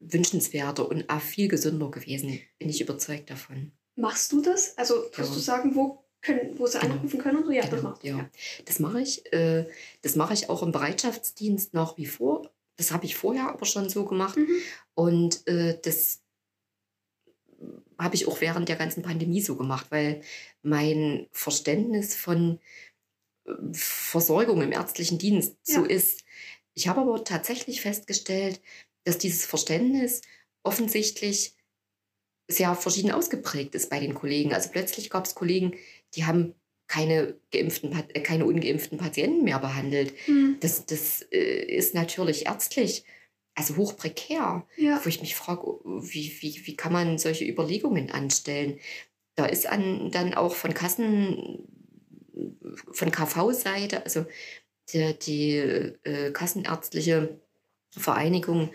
wünschenswerter und auch viel gesünder gewesen. Bin ich überzeugt davon. Machst du das? Also kannst Ja. du sagen, wo, können, wo sie Genau. anrufen können und so? Ja, das Genau, machst du. ja. Das mache ich. Äh, das mache ich auch im Bereitschaftsdienst nach wie vor. Das habe ich vorher aber schon so gemacht. Mhm. Und äh, das habe ich auch während der ganzen Pandemie so gemacht, weil mein Verständnis von äh, Versorgung im ärztlichen Dienst so Ja. ist. Ich habe aber tatsächlich festgestellt, dass dieses Verständnis offensichtlich sehr verschieden ausgeprägt ist bei den Kollegen. Also plötzlich gab es Kollegen, die haben keine, geimpften, äh, keine ungeimpften Patienten mehr behandelt. Mhm. Das, das äh, ist natürlich ärztlich, also hoch prekär Ja. wo ich mich frage, wie, wie, wie kann man solche Überlegungen anstellen? Da ist an, dann auch von Kassen, von KV-Seite, also die, die äh, Kassenärztliche Vereinigung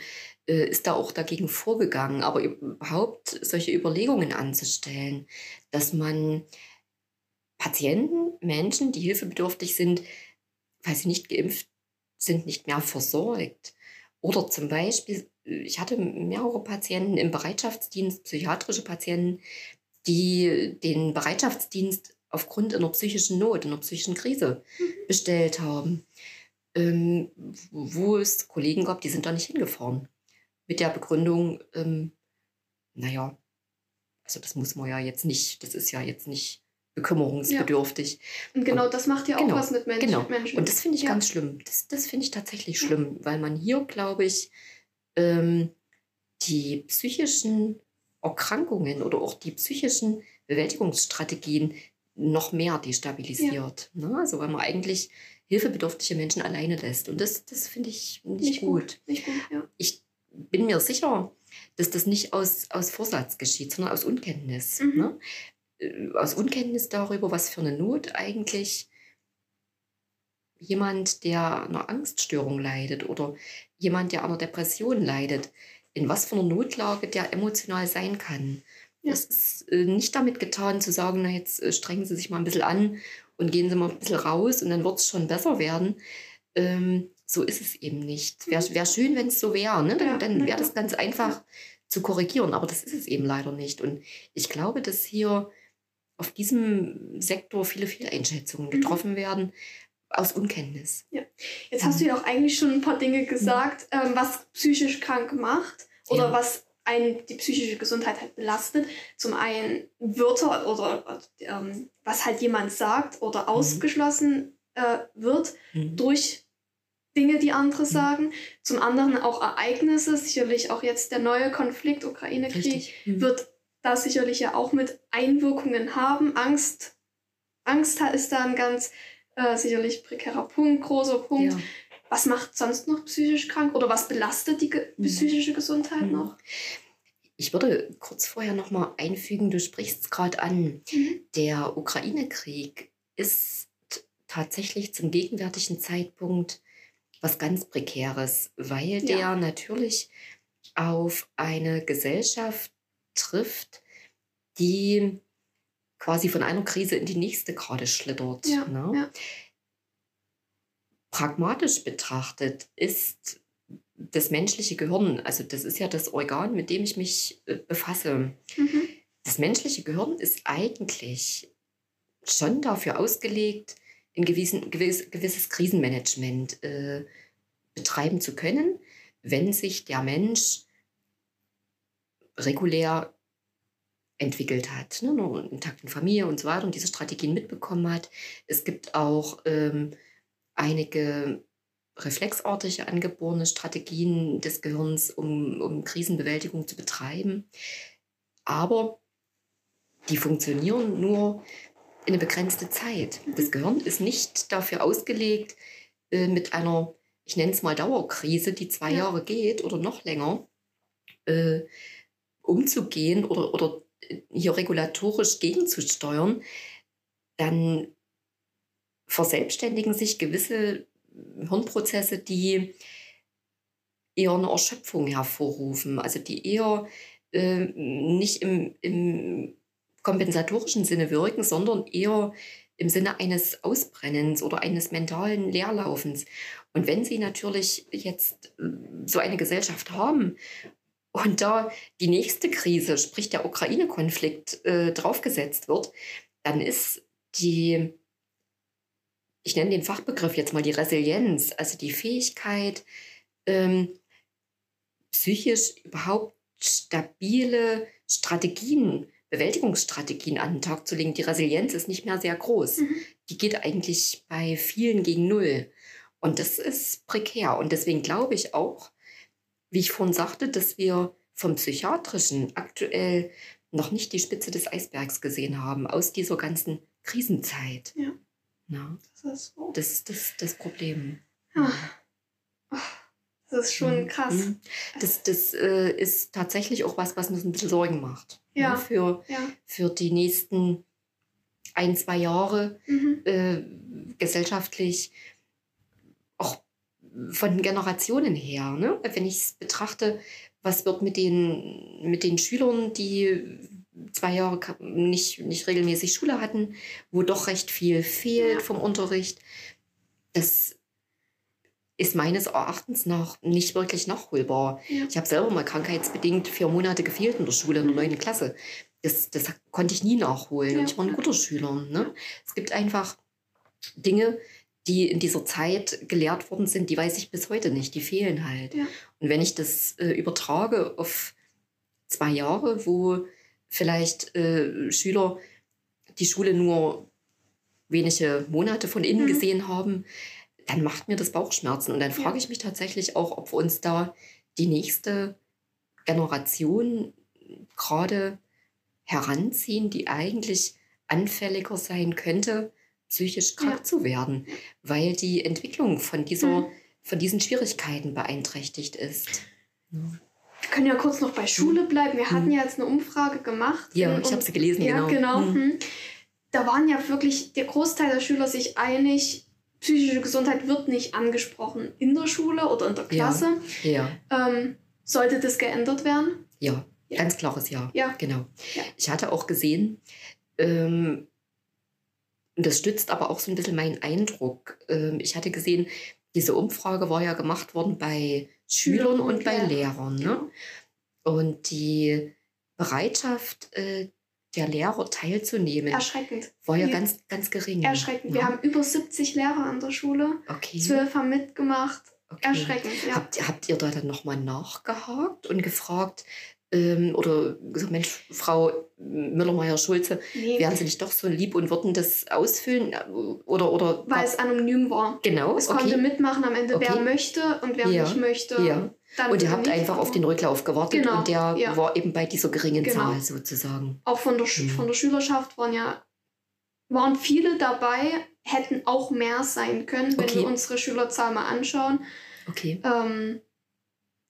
ist da auch dagegen vorgegangen, aber überhaupt solche Überlegungen anzustellen, dass man Patienten, Menschen, die hilfebedürftig sind, weil sie nicht geimpft sind, nicht mehr versorgt. Oder zum Beispiel, äh, ich hatte mehrere Patienten im Bereitschaftsdienst, psychiatrische Patienten, die den Bereitschaftsdienst aufgrund einer psychischen Not, einer psychischen Krise Mhm. bestellt haben. Ähm, wo es Kollegen gab, die sind da nicht hingefahren. Mit der Begründung, ähm, naja, also das muss man ja jetzt nicht, das ist ja jetzt nicht bekümmerungsbedürftig. Und genau das macht ja auch Genau, was mit Menschen. Genau. Menschen. Und das finde ich Ja. ganz schlimm. Das, das finde ich tatsächlich Ja. schlimm, weil man hier, glaube ich, ähm, die psychischen Erkrankungen oder auch die psychischen Bewältigungsstrategien noch mehr destabilisiert. Ne? Also weil man eigentlich hilfebedürftige Menschen alleine lässt. Und das, das finde ich nicht, nicht gut. gut. Nicht gut, ja. Ich bin mir sicher, dass das nicht aus, aus Vorsatz geschieht, sondern aus Unkenntnis. Mhm. Ne? Äh, Aus Unkenntnis darüber, was für eine Not eigentlich jemand, der einer Angststörung leidet oder jemand, der an einer Depression leidet, in was für einer Notlage der emotional sein kann. Ja. Es ist äh, nicht damit getan zu sagen, na jetzt äh, strengen Sie sich mal ein bisschen an und gehen Sie mal ein bisschen raus und dann wird es schon besser werden. Ähm, so ist es eben nicht. Wäre wär schön, wenn es so wäre. Ne? Dann, Ja, dann wäre das ganz einfach zu korrigieren, aber das ist es eben leider nicht. Und ich glaube, dass hier auf diesem Sektor viele Fehleinschätzungen Mhm. getroffen werden aus Unkenntnis. Jetzt hast du ja auch eigentlich schon ein paar Dinge gesagt, ähm, was psychisch krank macht oder Ja. was einen die psychische Gesundheit halt belastet. Zum einen Wörter oder ähm, was halt jemand sagt oder ausgeschlossen äh, wird Mhm. durch Dinge, die andere sagen. Zum anderen auch Ereignisse, sicherlich auch jetzt der neue Konflikt, Ukraine-Krieg. Mhm. wird da sicherlich ja auch mit Einwirkungen haben. Angst, Angst ist da ein ganz äh, sicherlich prekärer Punkt, großer Punkt. Ja. Was macht sonst noch psychisch krank oder was belastet die ge Mhm. psychische Gesundheit Mhm. noch? Ich würde kurz vorher noch mal einfügen, du sprichst es gerade an. Mhm. Der Ukraine-Krieg ist tatsächlich zum gegenwärtigen Zeitpunkt was ganz Prekäres, weil Ja. der natürlich auf eine Gesellschaft trifft, die quasi von einer Krise in die nächste gerade schlittert. Ja, ne? ja. Pragmatisch betrachtet ist das menschliche Gehirn, also das ist ja das Organ, mit dem ich mich äh, befasse. Mhm. Das menschliche Gehirn ist eigentlich schon dafür ausgelegt, ein gewissen, gewiss, gewisses Krisenmanagement äh, betreiben zu können, wenn sich der Mensch regulär entwickelt hat, ne, eine intakte Familie und so weiter und diese Strategien mitbekommen hat. Es gibt auch ähm, einige reflexartige angeborene Strategien des Gehirns, um, um Krisenbewältigung zu betreiben. Aber die funktionieren nur eine begrenzte Zeit. Das Gehirn ist nicht dafür ausgelegt, äh, mit einer, ich nenne es mal Dauerkrise, die zwei ja. Jahre geht oder noch länger, äh, umzugehen oder, oder hier regulatorisch gegenzusteuern, dann verselbstständigen sich gewisse Hirnprozesse, die eher eine Erschöpfung hervorrufen, also die eher äh, nicht im, im kompensatorischen Sinne wirken, sondern eher im Sinne eines Ausbrennens oder eines mentalen Leerlaufens. Und wenn Sie natürlich jetzt äh, so eine Gesellschaft haben und da die nächste Krise, sprich der Ukraine-Konflikt, äh, draufgesetzt wird, dann ist die, ich nenne den Fachbegriff jetzt mal die Resilienz, also die Fähigkeit, ähm, psychisch überhaupt stabile Strategien, Bewältigungsstrategien an den Tag zu legen. Die Resilienz ist nicht mehr sehr groß. Mhm. Die geht eigentlich bei vielen gegen Null. Und das ist prekär. Und deswegen glaube ich auch, wie ich vorhin sagte, dass wir vom Psychiatrischen aktuell noch nicht die Spitze des Eisbergs gesehen haben aus dieser ganzen Krisenzeit. Ja. Na? Das ist so. Das ist das, das Problem. Ja. Das ist schon mhm. krass. Das, das äh, ist tatsächlich auch was, was uns ein bisschen Sorgen macht. Ne, ja. Ne? Für, ja. für die nächsten ein, zwei Jahre mhm. äh, gesellschaftlich von Generationen her. Ne? Wenn ich es betrachte, was wird mit den, mit den Schülern, die zwei Jahre nicht, nicht regelmäßig Schule hatten, wo doch recht viel fehlt vom Unterricht. Das ist meines Erachtens nach nicht wirklich nachholbar. Ja. Ich habe selber mal krankheitsbedingt vier Monate gefehlt in der Schule in der neunten Klasse. Das, das konnte ich nie nachholen. Ja. Ich war ein guter Schüler. Ne? Es gibt einfach Dinge, die in dieser Zeit gelehrt worden sind, die weiß ich bis heute nicht. Die fehlen halt. Ja. Und wenn ich das äh, übertrage auf zwei Jahre, wo vielleicht äh, Schüler die Schule nur wenige Monate von innen mhm. gesehen haben, dann macht mir das Bauchschmerzen. Und dann frage ja. ich mich tatsächlich auch, ob wir uns da die nächste Generation gerade heranziehen, die eigentlich anfälliger sein könnte psychisch krank ja. zu werden, weil die Entwicklung von, dieser, mhm. von diesen Schwierigkeiten beeinträchtigt ist. Wir können ja kurz noch bei Schule mhm. bleiben. Wir hatten mhm. ja jetzt eine Umfrage gemacht. Ja, ich habe sie gelesen, ja, genau. genau. Mhm. mhm. Da waren ja wirklich der Großteil der Schüler sich einig, psychische Gesundheit wird nicht angesprochen in der Schule oder in der Klasse. Ja. ja. Ähm, sollte das geändert werden? Ja, ja. ganz klares Ja. Ja. Genau. Ja. Ich hatte auch gesehen, ähm, und das stützt aber auch so ein bisschen meinen Eindruck. Ähm, ich hatte gesehen, diese Umfrage war ja gemacht worden bei Schülern und bei Lehrern. Ne? Und die Bereitschaft äh, der Lehrer teilzunehmen Erschreckend. war ja ganz, ganz gering. Erschreckend. Wir ne? haben über 70 Lehrer an der Schule. Okay. Zwölf haben mitgemacht. Okay. Erschreckend, ja. Habt, habt ihr da dann nochmal nachgehakt und gefragt, ähm, oder gesagt, Mensch, Frau Müller-Meyer-Schulze, nee. wären Sie nicht doch so lieb und würden das ausfüllen? Oder, oder Weil es anonym war. Genau. Es okay. konnte mitmachen am Ende, okay. wer möchte und wer ja. nicht möchte. Ja. Und ihr habt einfach auf den Rücklauf gewartet genau. und der ja. war eben bei dieser geringen genau. Zahl sozusagen. Auch von der, mhm. von der Schülerschaft waren ja waren viele dabei, hätten auch mehr sein können, wenn okay. wir unsere Schülerzahl mal anschauen. Okay. Ähm,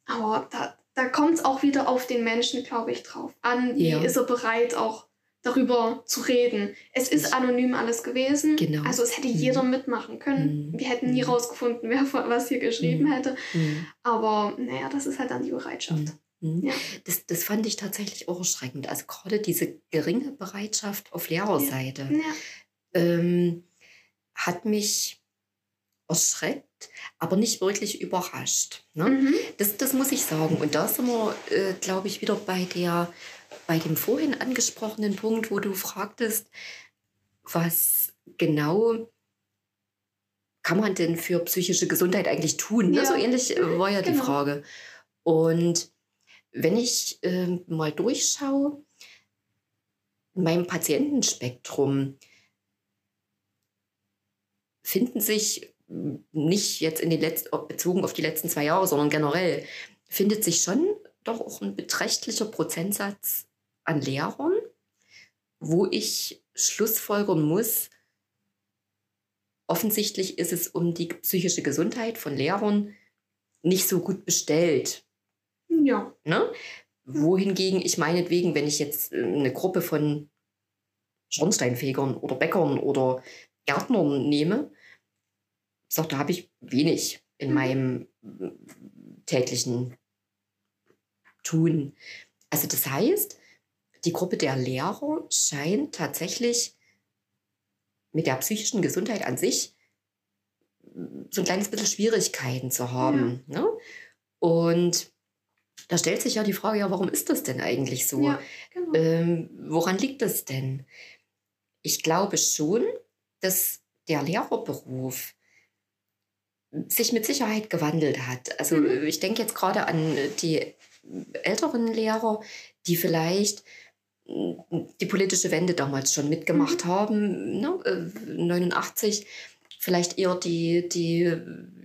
aber da, da kommt es auch wieder auf den Menschen, glaube ich, drauf an. Wie ja. ist er bereit, auch darüber zu reden? Es ist anonym alles gewesen. Genau. Also es hätte mhm. jeder mitmachen können. Mhm. Wir hätten nie mhm. rausgefunden, wer was hier geschrieben mhm. hätte. Mhm. Aber naja, das ist halt dann die Bereitschaft. Ja. Das, das fand ich tatsächlich auch erschreckend. Also gerade diese geringe Bereitschaft auf Lehrerseite ja. ähm, hat mich erschreckt, aber nicht wirklich überrascht. Ne? Das, das muss ich sagen. Und da sind wir, äh, glaube ich, wieder bei, der, bei dem vorhin angesprochenen Punkt, wo du fragtest, was genau kann man denn für psychische Gesundheit eigentlich tun? Ne? Ja. So ähnlich äh, war ja genau. die Frage. Und wenn ich äh, mal durchschaue, in meinem Patientenspektrum finden sich nicht jetzt in den letzten, bezogen auf die letzten zwei Jahre, sondern generell, findet sich schon doch auch ein beträchtlicher Prozentsatz an Lehrern, wo ich schlussfolgern muss, offensichtlich ist es um die psychische Gesundheit von Lehrern nicht so gut bestellt. Ja. Ne? Wohingegen ich meinetwegen, wenn ich jetzt äh, eine Gruppe von Schornsteinfegern oder Bäckern oder Gärtnern nehme, sag, da habe ich wenig in Mhm. meinem äh, täglichen Tun. Also das heißt, die Gruppe der Lehrer scheint tatsächlich mit der psychischen Gesundheit an sich so ein kleines bisschen Schwierigkeiten zu haben. Ne? Und da stellt sich ja die Frage, ja, warum ist das denn eigentlich so? Ja, genau. Ähm, woran liegt das denn? Ich glaube schon, dass der Lehrerberuf sich mit Sicherheit gewandelt hat. Also Mhm. ich denke jetzt gerade an die älteren Lehrer, die vielleicht mm, die politische Wende damals schon mitgemacht haben, ne? äh, 89, vielleicht eher die, die,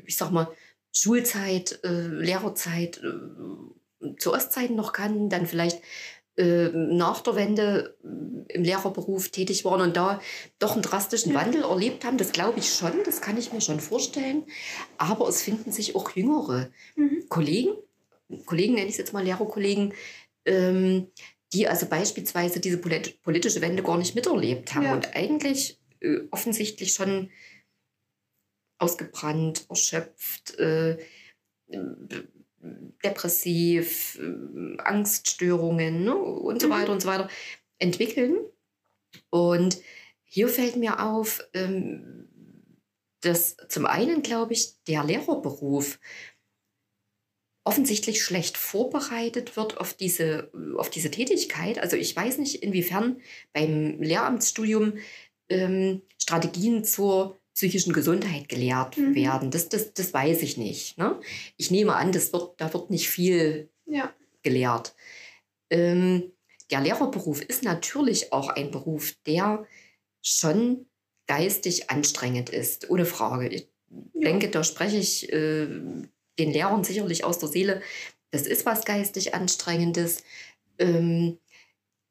ich sag mal, Schulzeit, äh, Lehrerzeit äh, zu Ostzeiten noch kannten, dann vielleicht äh, nach der Wende äh, im Lehrerberuf tätig waren und da doch einen drastischen. Wandel erlebt haben. Das glaube ich schon, das kann ich mir schon vorstellen. Aber es finden sich auch jüngere Mhm. Kollegen, Kollegen nenne ich es jetzt mal Lehrerkollegen, ähm, die also beispielsweise diese polit politische Wende gar nicht miterlebt haben Ja. und eigentlich äh, offensichtlich schon ausgebrannt, erschöpft, äh, depressiv, äh, Angststörungen ne, und so Mhm. weiter und so weiter entwickeln. Und hier fällt mir auf, ähm, dass zum einen, glaube ich, der Lehrerberuf offensichtlich schlecht vorbereitet wird auf diese, auf diese Tätigkeit. Also ich weiß nicht, inwiefern beim Lehramtsstudium ähm, Strategien zur psychischen Gesundheit gelehrt Mhm. werden. Das, das, das weiß ich nicht. Ne? Ich nehme an, das wird, da wird nicht viel Ja. gelehrt. Ähm, der Lehrerberuf ist natürlich auch ein Beruf, der schon geistig anstrengend ist, ohne Frage. Ich Ja. denke, da spreche ich äh, den Lehrern sicherlich aus der Seele. Das ist was geistig Anstrengendes. Ähm,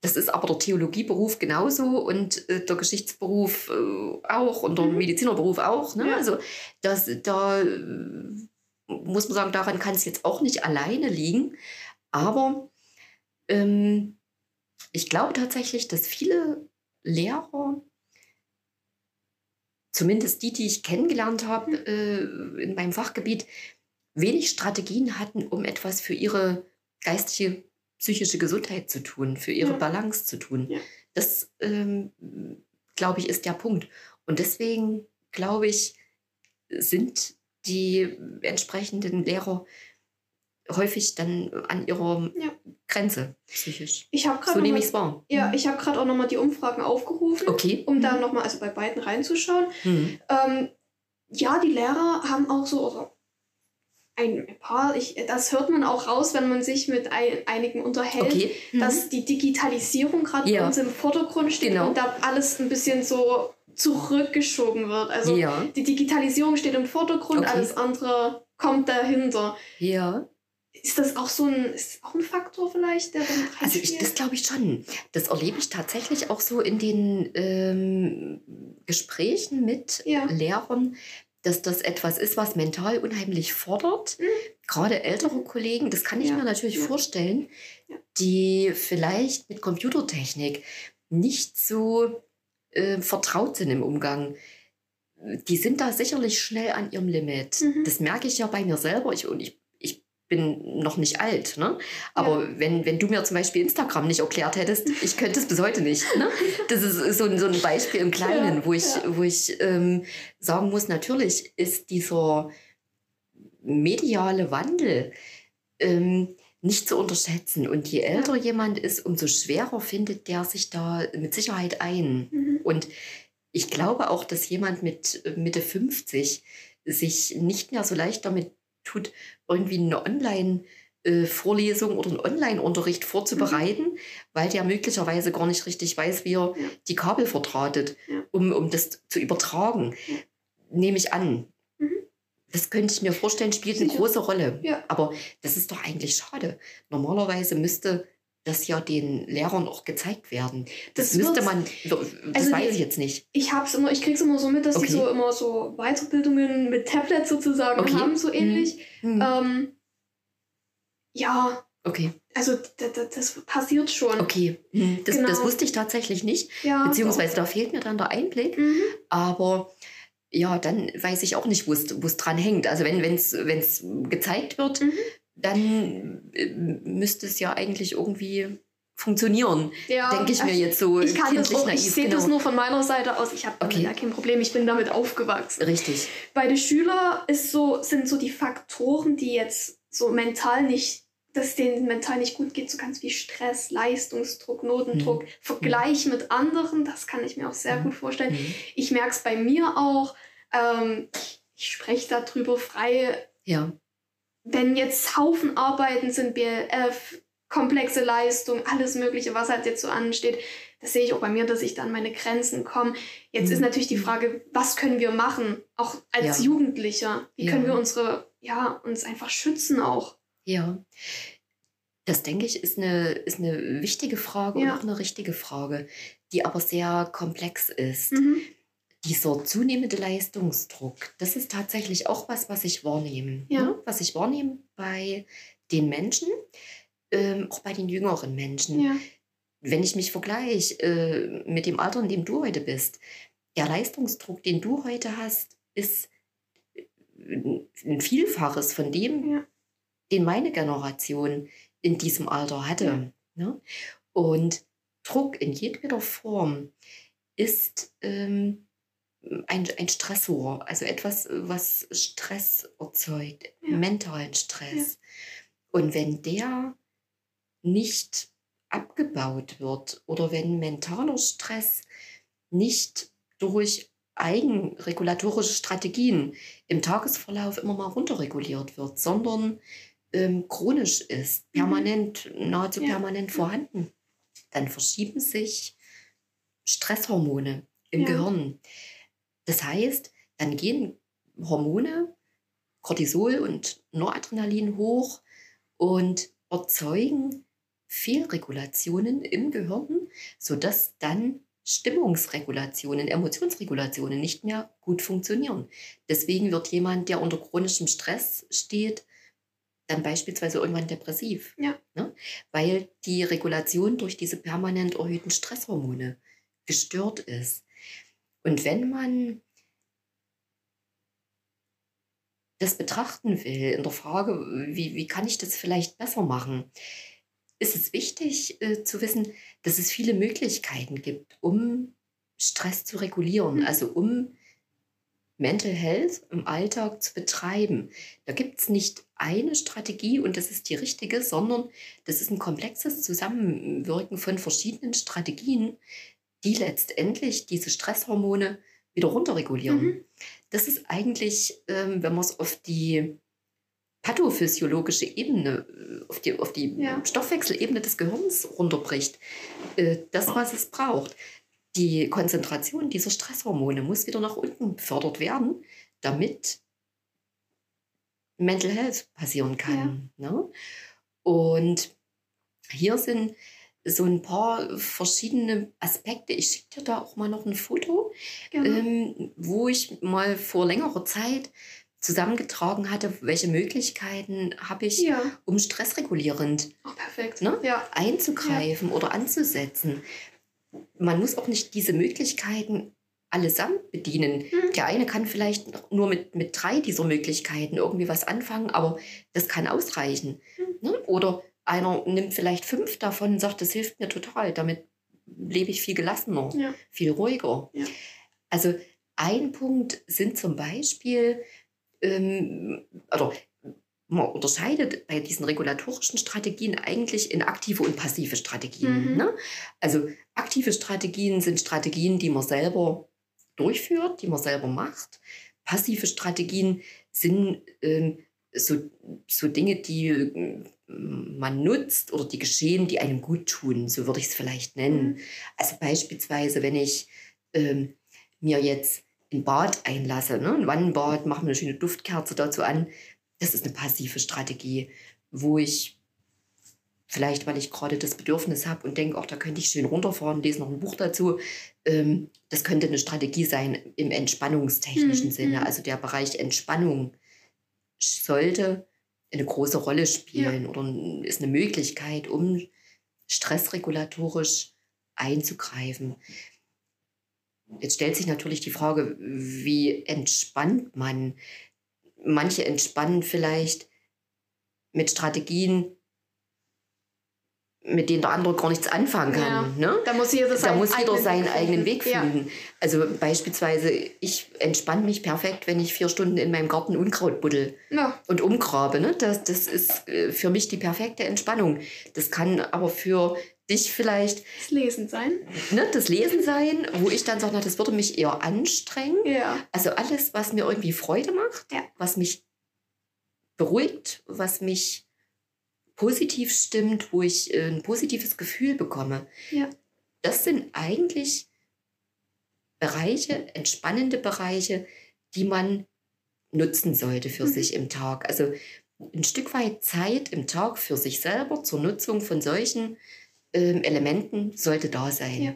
das ist aber der Theologieberuf genauso und äh, der Geschichtsberuf äh, auch und der Mhm. Medizinerberuf auch. Ne? Ja. Also das, da äh, muss man sagen, daran kann es jetzt auch nicht alleine liegen. Aber ähm, ich glaube tatsächlich, dass viele Lehrer, zumindest die, die ich kennengelernt habe äh, in meinem Fachgebiet, wenig Strategien hatten, um etwas für ihre geistige, psychische Gesundheit zu tun, für ihre Ja. Balance zu tun. Ja. Das, ähm, glaube ich, ist der Punkt. Und deswegen, glaube ich, sind die entsprechenden Lehrer häufig dann an ihrer Ja. Grenze psychisch. Ich habe So gerade nehme noch ich es wahr. ja, ich habe gerade auch nochmal die Umfragen aufgerufen, Okay. um da nochmal, also bei beiden reinzuschauen. Mhm. Ähm, ja, die Lehrer haben auch so, also ein paar, ich, das hört man auch raus, wenn man sich mit ein, einigen unterhält, Okay. Mhm. dass die Digitalisierung gerade Ja. bei uns im Vordergrund steht Genau. und da alles ein bisschen so zurückgeschoben wird. Also ja, die Digitalisierung steht im Vordergrund, Okay. alles andere kommt dahinter. ja. Ist das auch so ein, ist auch ein Faktor vielleicht, der dann Also ich, das glaube ich schon. Das erlebe ich tatsächlich auch so in den ähm, Gesprächen mit Ja. Lehrern, dass das etwas ist, was mental unheimlich fordert. Mhm. Gerade ältere Kollegen, das kann ich Ja. mir natürlich Ja. vorstellen, Ja. die vielleicht mit Computertechnik nicht so äh, vertraut sind im Umgang. Die sind da sicherlich schnell an ihrem Limit. Mhm. Das merke ich ja bei mir selber. Ich, und ich, ich bin noch nicht alt. Ne? Aber wenn, wenn du mir zum Beispiel Instagram nicht erklärt hättest, ich könnte es bis heute nicht. Ne? Das ist so ein, so ein Beispiel im Kleinen, Ja, wo ich, ja. wo ich ähm, sagen muss, natürlich ist dieser mediale Wandel ähm, nicht zu unterschätzen. Und je älter jemand ist, umso schwerer findet der sich da mit Sicherheit ein. Mhm. Und ich glaube auch, dass jemand mit Mitte 50 sich nicht mehr so leicht damit tut, irgendwie eine äh, Vorlesung oder einen Online-Unterricht vorzubereiten, mhm. weil der möglicherweise gar nicht richtig weiß, wie er ja. die Kabel verdrahtet, ja. um, um das zu übertragen. Ja. Nehme ich an. Mhm. Das könnte ich mir vorstellen, spielt Sicher. eine große Rolle. Aber das ist doch eigentlich schade. Normalerweise müsste das ja den Lehrern auch gezeigt werden. Das, das müsste man, das also weiß ich jetzt nicht. Ich hab's immer, ich krieg's immer so mit, dass okay. die so immer so Weiterbildungen mit Tablets sozusagen okay. haben, so ähnlich. Hm. Ähm, ja. Okay. Also das, das passiert schon. Okay, hm. das, genau. das wusste ich tatsächlich nicht. Ja, Beziehungsweise doch. da fehlt mir dann der Einblick. Mhm. Aber ja, dann weiß ich auch nicht, wo es dran hängt. Also wenn es gezeigt wird, mhm dann äh, müsste es ja eigentlich irgendwie funktionieren, ja, denke ich mir jetzt so. Ich, kann das auch, naiv, ich sehe genau. das nur von meiner Seite aus. Ich habe okay. ja kein Problem, ich bin damit aufgewachsen. Richtig. Bei den Schülern ist so, sind so die Faktoren, die jetzt so mental nicht, dass es denen mental nicht gut geht, so ganz wie Stress, Leistungsdruck, Notendruck, mhm. Vergleich mhm. mit anderen, das kann ich mir auch sehr mhm. gut vorstellen. Mhm. Ich merke es bei mir auch. Ähm, ich spreche darüber frei. Ja wenn jetzt Haufen Arbeiten sind, BLF, komplexe Leistung, alles Mögliche, was halt jetzt so ansteht, das sehe ich auch bei mir, dass ich dann meine Grenzen komme. Jetzt mhm. ist natürlich die Frage, was können wir machen, auch als ja. Jugendlicher? Wie ja. können wir unsere, ja, uns einfach schützen auch? Ja. Das denke ich, ist eine, ist eine wichtige Frage ja. und auch eine richtige Frage, die aber sehr komplex ist. Mhm dieser zunehmende Leistungsdruck, das ist tatsächlich auch was, was ich wahrnehme. Ja. Ne? Was ich wahrnehme bei den Menschen, ähm, auch bei den jüngeren Menschen. Ja. Wenn ich mich vergleiche äh, mit dem Alter, in dem du heute bist, der Leistungsdruck, den du heute hast, ist äh, ein Vielfaches von dem, ja. den meine Generation in diesem Alter hatte. Ne? Und Druck in jedweder Form ist ähm, ein, ein Stressor, also etwas, was Stress erzeugt, ja. mentalen Stress. Ja. Und wenn der nicht abgebaut wird oder wenn mentaler Stress nicht durch eigenregulatorische Strategien im Tagesverlauf immer mal runterreguliert wird, sondern ähm, chronisch ist, mhm. permanent, mhm. nahezu ja. permanent vorhanden, dann verschieben sich Stresshormone im. Gehirn. Das heißt, dann gehen Hormone, Cortisol und Noradrenalin hoch und erzeugen Fehlregulationen im Gehirn, sodass dann Stimmungsregulationen, Emotionsregulationen nicht mehr gut funktionieren. Deswegen wird jemand, der unter chronischem Stress steht, dann beispielsweise irgendwann depressiv. Ja. Ne? Weil die Regulation durch diese permanent erhöhten Stresshormone gestört ist. Und wenn man das betrachten will, in der Frage, wie, wie kann ich das vielleicht besser machen, ist es wichtig äh, zu wissen, dass es viele Möglichkeiten gibt, um Stress zu regulieren, mhm. also um Mental Health im Alltag zu betreiben. Da gibt es nicht eine Strategie und das ist die richtige, sondern das ist ein komplexes Zusammenwirken von verschiedenen Strategien, die letztendlich diese Stresshormone wieder runterregulieren. Mhm. Das ist eigentlich, ähm, wenn man es auf die pathophysiologische Ebene, äh, auf die, auf die ja. Stoffwechselebene des Gehirns runterbricht, äh, das, was es braucht. Die Konzentration dieser Stresshormone muss wieder nach unten befördert werden, damit Mental Health passieren kann. Ja. Ne? Und hier sind so ein paar verschiedene Aspekte. Ich schicke dir da auch mal noch ein Foto, ähm, wo ich mal vor längerer Zeit zusammengetragen hatte, welche Möglichkeiten habe ich, ja. um stressregulierend oh, ne, ja. einzugreifen ja. oder anzusetzen. Man muss auch nicht diese Möglichkeiten allesamt bedienen. Mhm. Der eine kann vielleicht nur mit, mit drei dieser Möglichkeiten irgendwie was anfangen, aber das kann ausreichen. Mhm. Ne? Oder einer nimmt vielleicht fünf davon und sagt, das hilft mir total, damit lebe ich viel gelassener, ja. viel ruhiger. Ja. Also ein Punkt sind zum Beispiel, ähm, oder man unterscheidet bei diesen regulatorischen Strategien eigentlich in aktive und passive Strategien. Mhm. Ne? Also aktive Strategien sind Strategien, die man selber durchführt, die man selber macht. Passive Strategien sind ähm, so, so Dinge, die äh, man nutzt oder die geschehen, die einem gut tun, so würde ich es vielleicht nennen. Mhm. Also beispielsweise, wenn ich ähm, mir jetzt ein Bad einlasse, ne? ein Wannenbad, mache mir eine schöne Duftkerze dazu an, das ist eine passive Strategie, wo ich vielleicht, weil ich gerade das Bedürfnis habe und denke, auch da könnte ich schön runterfahren, lese noch ein Buch dazu. Ähm, das könnte eine Strategie sein im entspannungstechnischen mhm. Sinne. Also der Bereich Entspannung sollte eine große Rolle spielen ja. oder ist eine Möglichkeit, um stressregulatorisch einzugreifen. Jetzt stellt sich natürlich die Frage, wie entspannt man? Manche entspannen vielleicht mit Strategien, mit denen der andere gar nichts anfangen kann. Ja. Ne? Da muss jeder, da muss jeder eigenen seinen eigenen Weg finden. Ja. Also beispielsweise, ich entspanne mich perfekt, wenn ich vier Stunden in meinem Garten Unkraut buddel ja. und umgrabe. Ne? Das, das ist äh, für mich die perfekte Entspannung. Das kann aber für dich vielleicht... Das Lesen sein. Ne, das Lesen sein, wo ich dann sage, das würde mich eher anstrengen. Also alles, was mir irgendwie Freude macht, was mich beruhigt, was mich positiv stimmt, wo ich äh, ein positives Gefühl bekomme. Ja. Das sind eigentlich Bereiche, entspannende Bereiche, die man nutzen sollte für mhm. sich im Tag. Also ein Stück weit Zeit im Tag für sich selber zur Nutzung von solchen ähm, Elementen sollte da sein. Ja.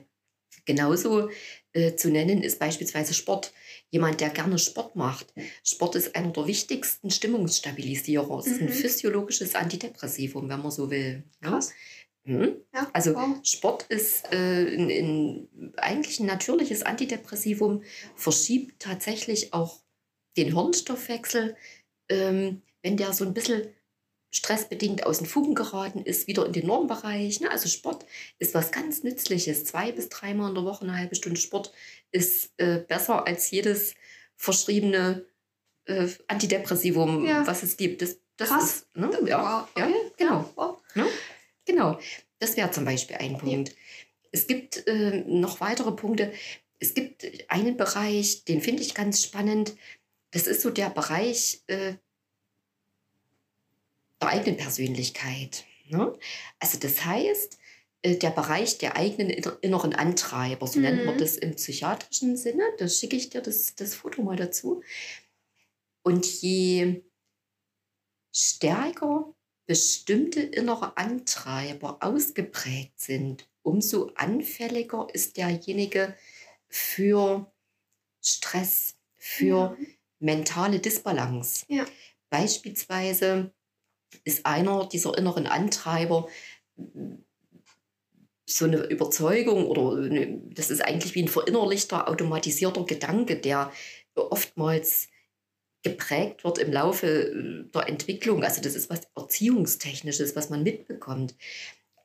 Genauso äh, zu nennen ist beispielsweise Sport jemand, der gerne Sport macht. Sport ist einer der wichtigsten Stimmungsstabilisierer. Es ist ein mhm. physiologisches Antidepressivum, wenn man so will. Krass. Mhm. Ja, also wow. Sport ist äh, ein, ein, eigentlich ein natürliches Antidepressivum, verschiebt tatsächlich auch den Hirnstoffwechsel, ähm, wenn der so ein bisschen stressbedingt aus den Fugen geraten ist, wieder in den Normbereich. Ne? Also Sport ist was ganz Nützliches. Zwei bis dreimal in der Woche eine halbe Stunde Sport ist äh, besser als jedes verschriebene äh, Antidepressivum, ja. was es gibt. Das, das Krass. Ist, ne? ja, okay. ja, genau. Wow. Ne? Genau. Das wäre zum Beispiel ein Punkt. Ja. Es gibt äh, noch weitere Punkte. Es gibt einen Bereich, den finde ich ganz spannend. Das ist so der Bereich äh, der eigenen Persönlichkeit. Ne? Also das heißt, äh, der Bereich der eigenen inneren Antreiber, so mhm. nennt man mhm. das im psychiatrischen Sinne. Da schicke ich dir das, das Foto mal dazu. Und je stärker bestimmte innere Antreiber ausgeprägt sind, umso anfälliger ist derjenige für Stress, für ja. mentale Disbalance. Ja. Beispielsweise ist einer dieser inneren Antreiber so eine Überzeugung oder eine, das ist eigentlich wie ein verinnerlichter, automatisierter Gedanke, der oftmals geprägt wird im Laufe äh, der Entwicklung. Also das ist was Erziehungstechnisches, was man mitbekommt.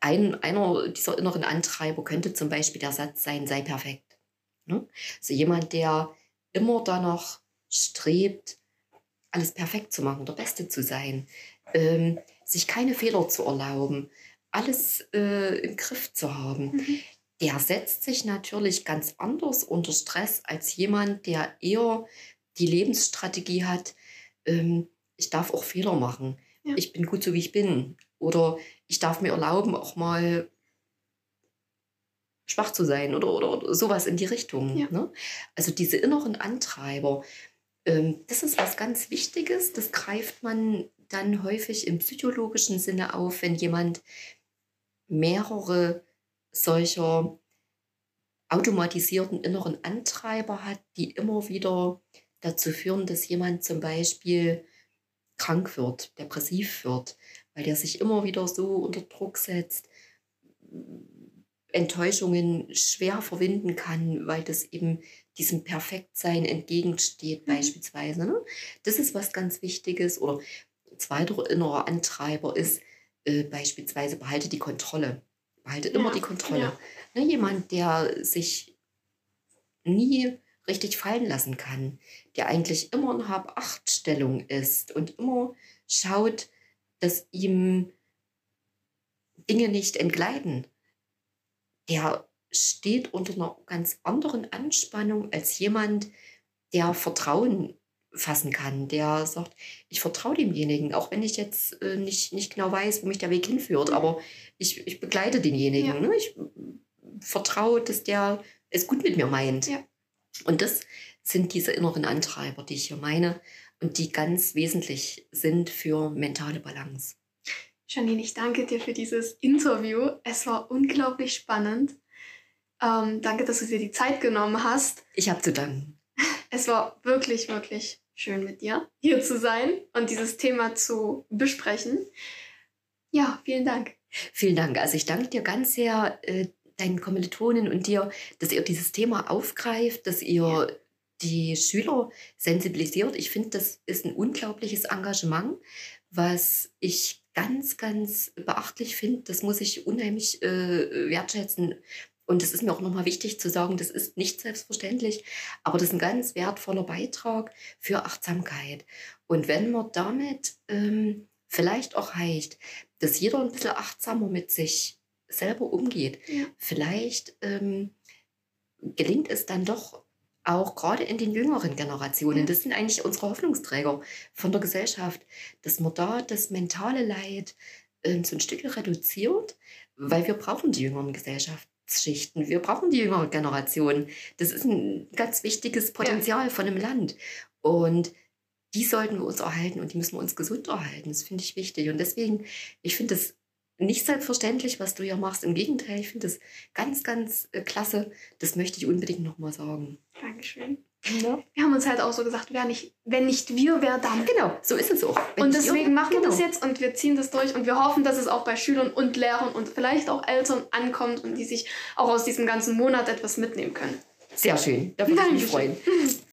Ein, einer dieser inneren Antreiber könnte zum Beispiel der Satz sein, sei perfekt. Ne? Also jemand, der immer danach strebt, alles perfekt zu machen, der Beste zu sein, ähm, sich keine Fehler zu erlauben, alles äh, im Griff zu haben, mhm. der setzt sich natürlich ganz anders unter Stress als jemand, der eher die Lebensstrategie hat, ähm, ich darf auch Fehler machen, ja. ich bin gut so, wie ich bin. Oder ich darf mir erlauben, auch mal schwach zu sein oder, oder, sowas in die Richtung. Ja. Ne? Also diese inneren Antreiber, ähm, das ist was ganz Wichtiges, das greift man dann häufig im psychologischen Sinne auf, wenn jemand mehrere solcher automatisierten inneren Antreiber hat, die immer wieder dazu führen, dass jemand zum Beispiel krank wird, depressiv wird, weil der sich immer wieder so unter Druck setzt, Enttäuschungen schwer verwinden kann, weil das eben diesem Perfektsein entgegensteht mhm. beispielsweise. Ne? Das ist was ganz Wichtiges. Oder zweiter innerer Antreiber ist, äh, beispielsweise behalte die Kontrolle. Behalte immer die Kontrolle. Ja. Ne, jemand, der sich nie richtig fallen lassen kann, der eigentlich immer in Hab-Acht-Stellung ist und immer schaut, dass ihm Dinge nicht entgleiten, der steht unter einer ganz anderen Anspannung als jemand, der Vertrauen fassen kann, der sagt, ich vertraue demjenigen, auch wenn ich jetzt äh, nicht, nicht genau weiß, wo mich der Weg hinführt, aber ich, ich begleite denjenigen. Ja. Ne? Ich vertraue, dass der es gut mit mir meint. Ja. Und das sind diese inneren Antreiber, die ich hier meine und die ganz wesentlich sind für mentale Balance. Janine, ich danke dir für dieses Interview. Es war unglaublich spannend. Ähm, danke, dass du dir die Zeit genommen hast. Ich habe zu danken. Es war wirklich, wirklich schön mit dir hier zu sein und dieses Thema zu besprechen. Ja, vielen Dank. Vielen Dank. Also ich danke dir ganz sehr, äh, deinen Kommilitonen und dir, dass ihr dieses Thema aufgreift, dass ihr ja. die Schüler sensibilisiert. Ich finde, das ist ein unglaubliches Engagement, was ich ganz, ganz beachtlich finde. Das muss ich unheimlich äh, wertschätzen. Und es ist mir auch nochmal wichtig zu sagen, das ist nicht selbstverständlich, aber das ist ein ganz wertvoller Beitrag für Achtsamkeit. Und wenn man damit ähm, vielleicht auch heißt, dass jeder ein bisschen achtsamer mit sich selber umgeht, ja. vielleicht ähm, gelingt es dann doch auch gerade in den jüngeren Generationen, das sind eigentlich unsere Hoffnungsträger von der Gesellschaft, dass man da das mentale Leid äh, so ein Stück reduziert, weil wir brauchen die jüngeren Gesellschaftsschichten, wir brauchen die jüngere Generation. Das ist ein ganz wichtiges Potenzial ja. von einem Land. Und die sollten wir uns erhalten und die müssen wir uns gesund erhalten. Das finde ich wichtig. Und deswegen, ich finde es nicht selbstverständlich, was du hier machst. Im Gegenteil, ich finde das ganz, ganz äh, klasse. Das möchte ich unbedingt nochmal sagen. Dankeschön. Ja. Wir haben uns halt auch so gesagt, wer nicht, wenn nicht wir, wer dann? Genau, so ist es auch. Wenn und deswegen machen genau. wir das jetzt und wir ziehen das durch und wir hoffen, dass es auch bei Schülern und Lehrern und vielleicht auch Eltern ankommt und die sich auch aus diesem ganzen Monat etwas mitnehmen können. Sehr schön, da würde ich mich freuen.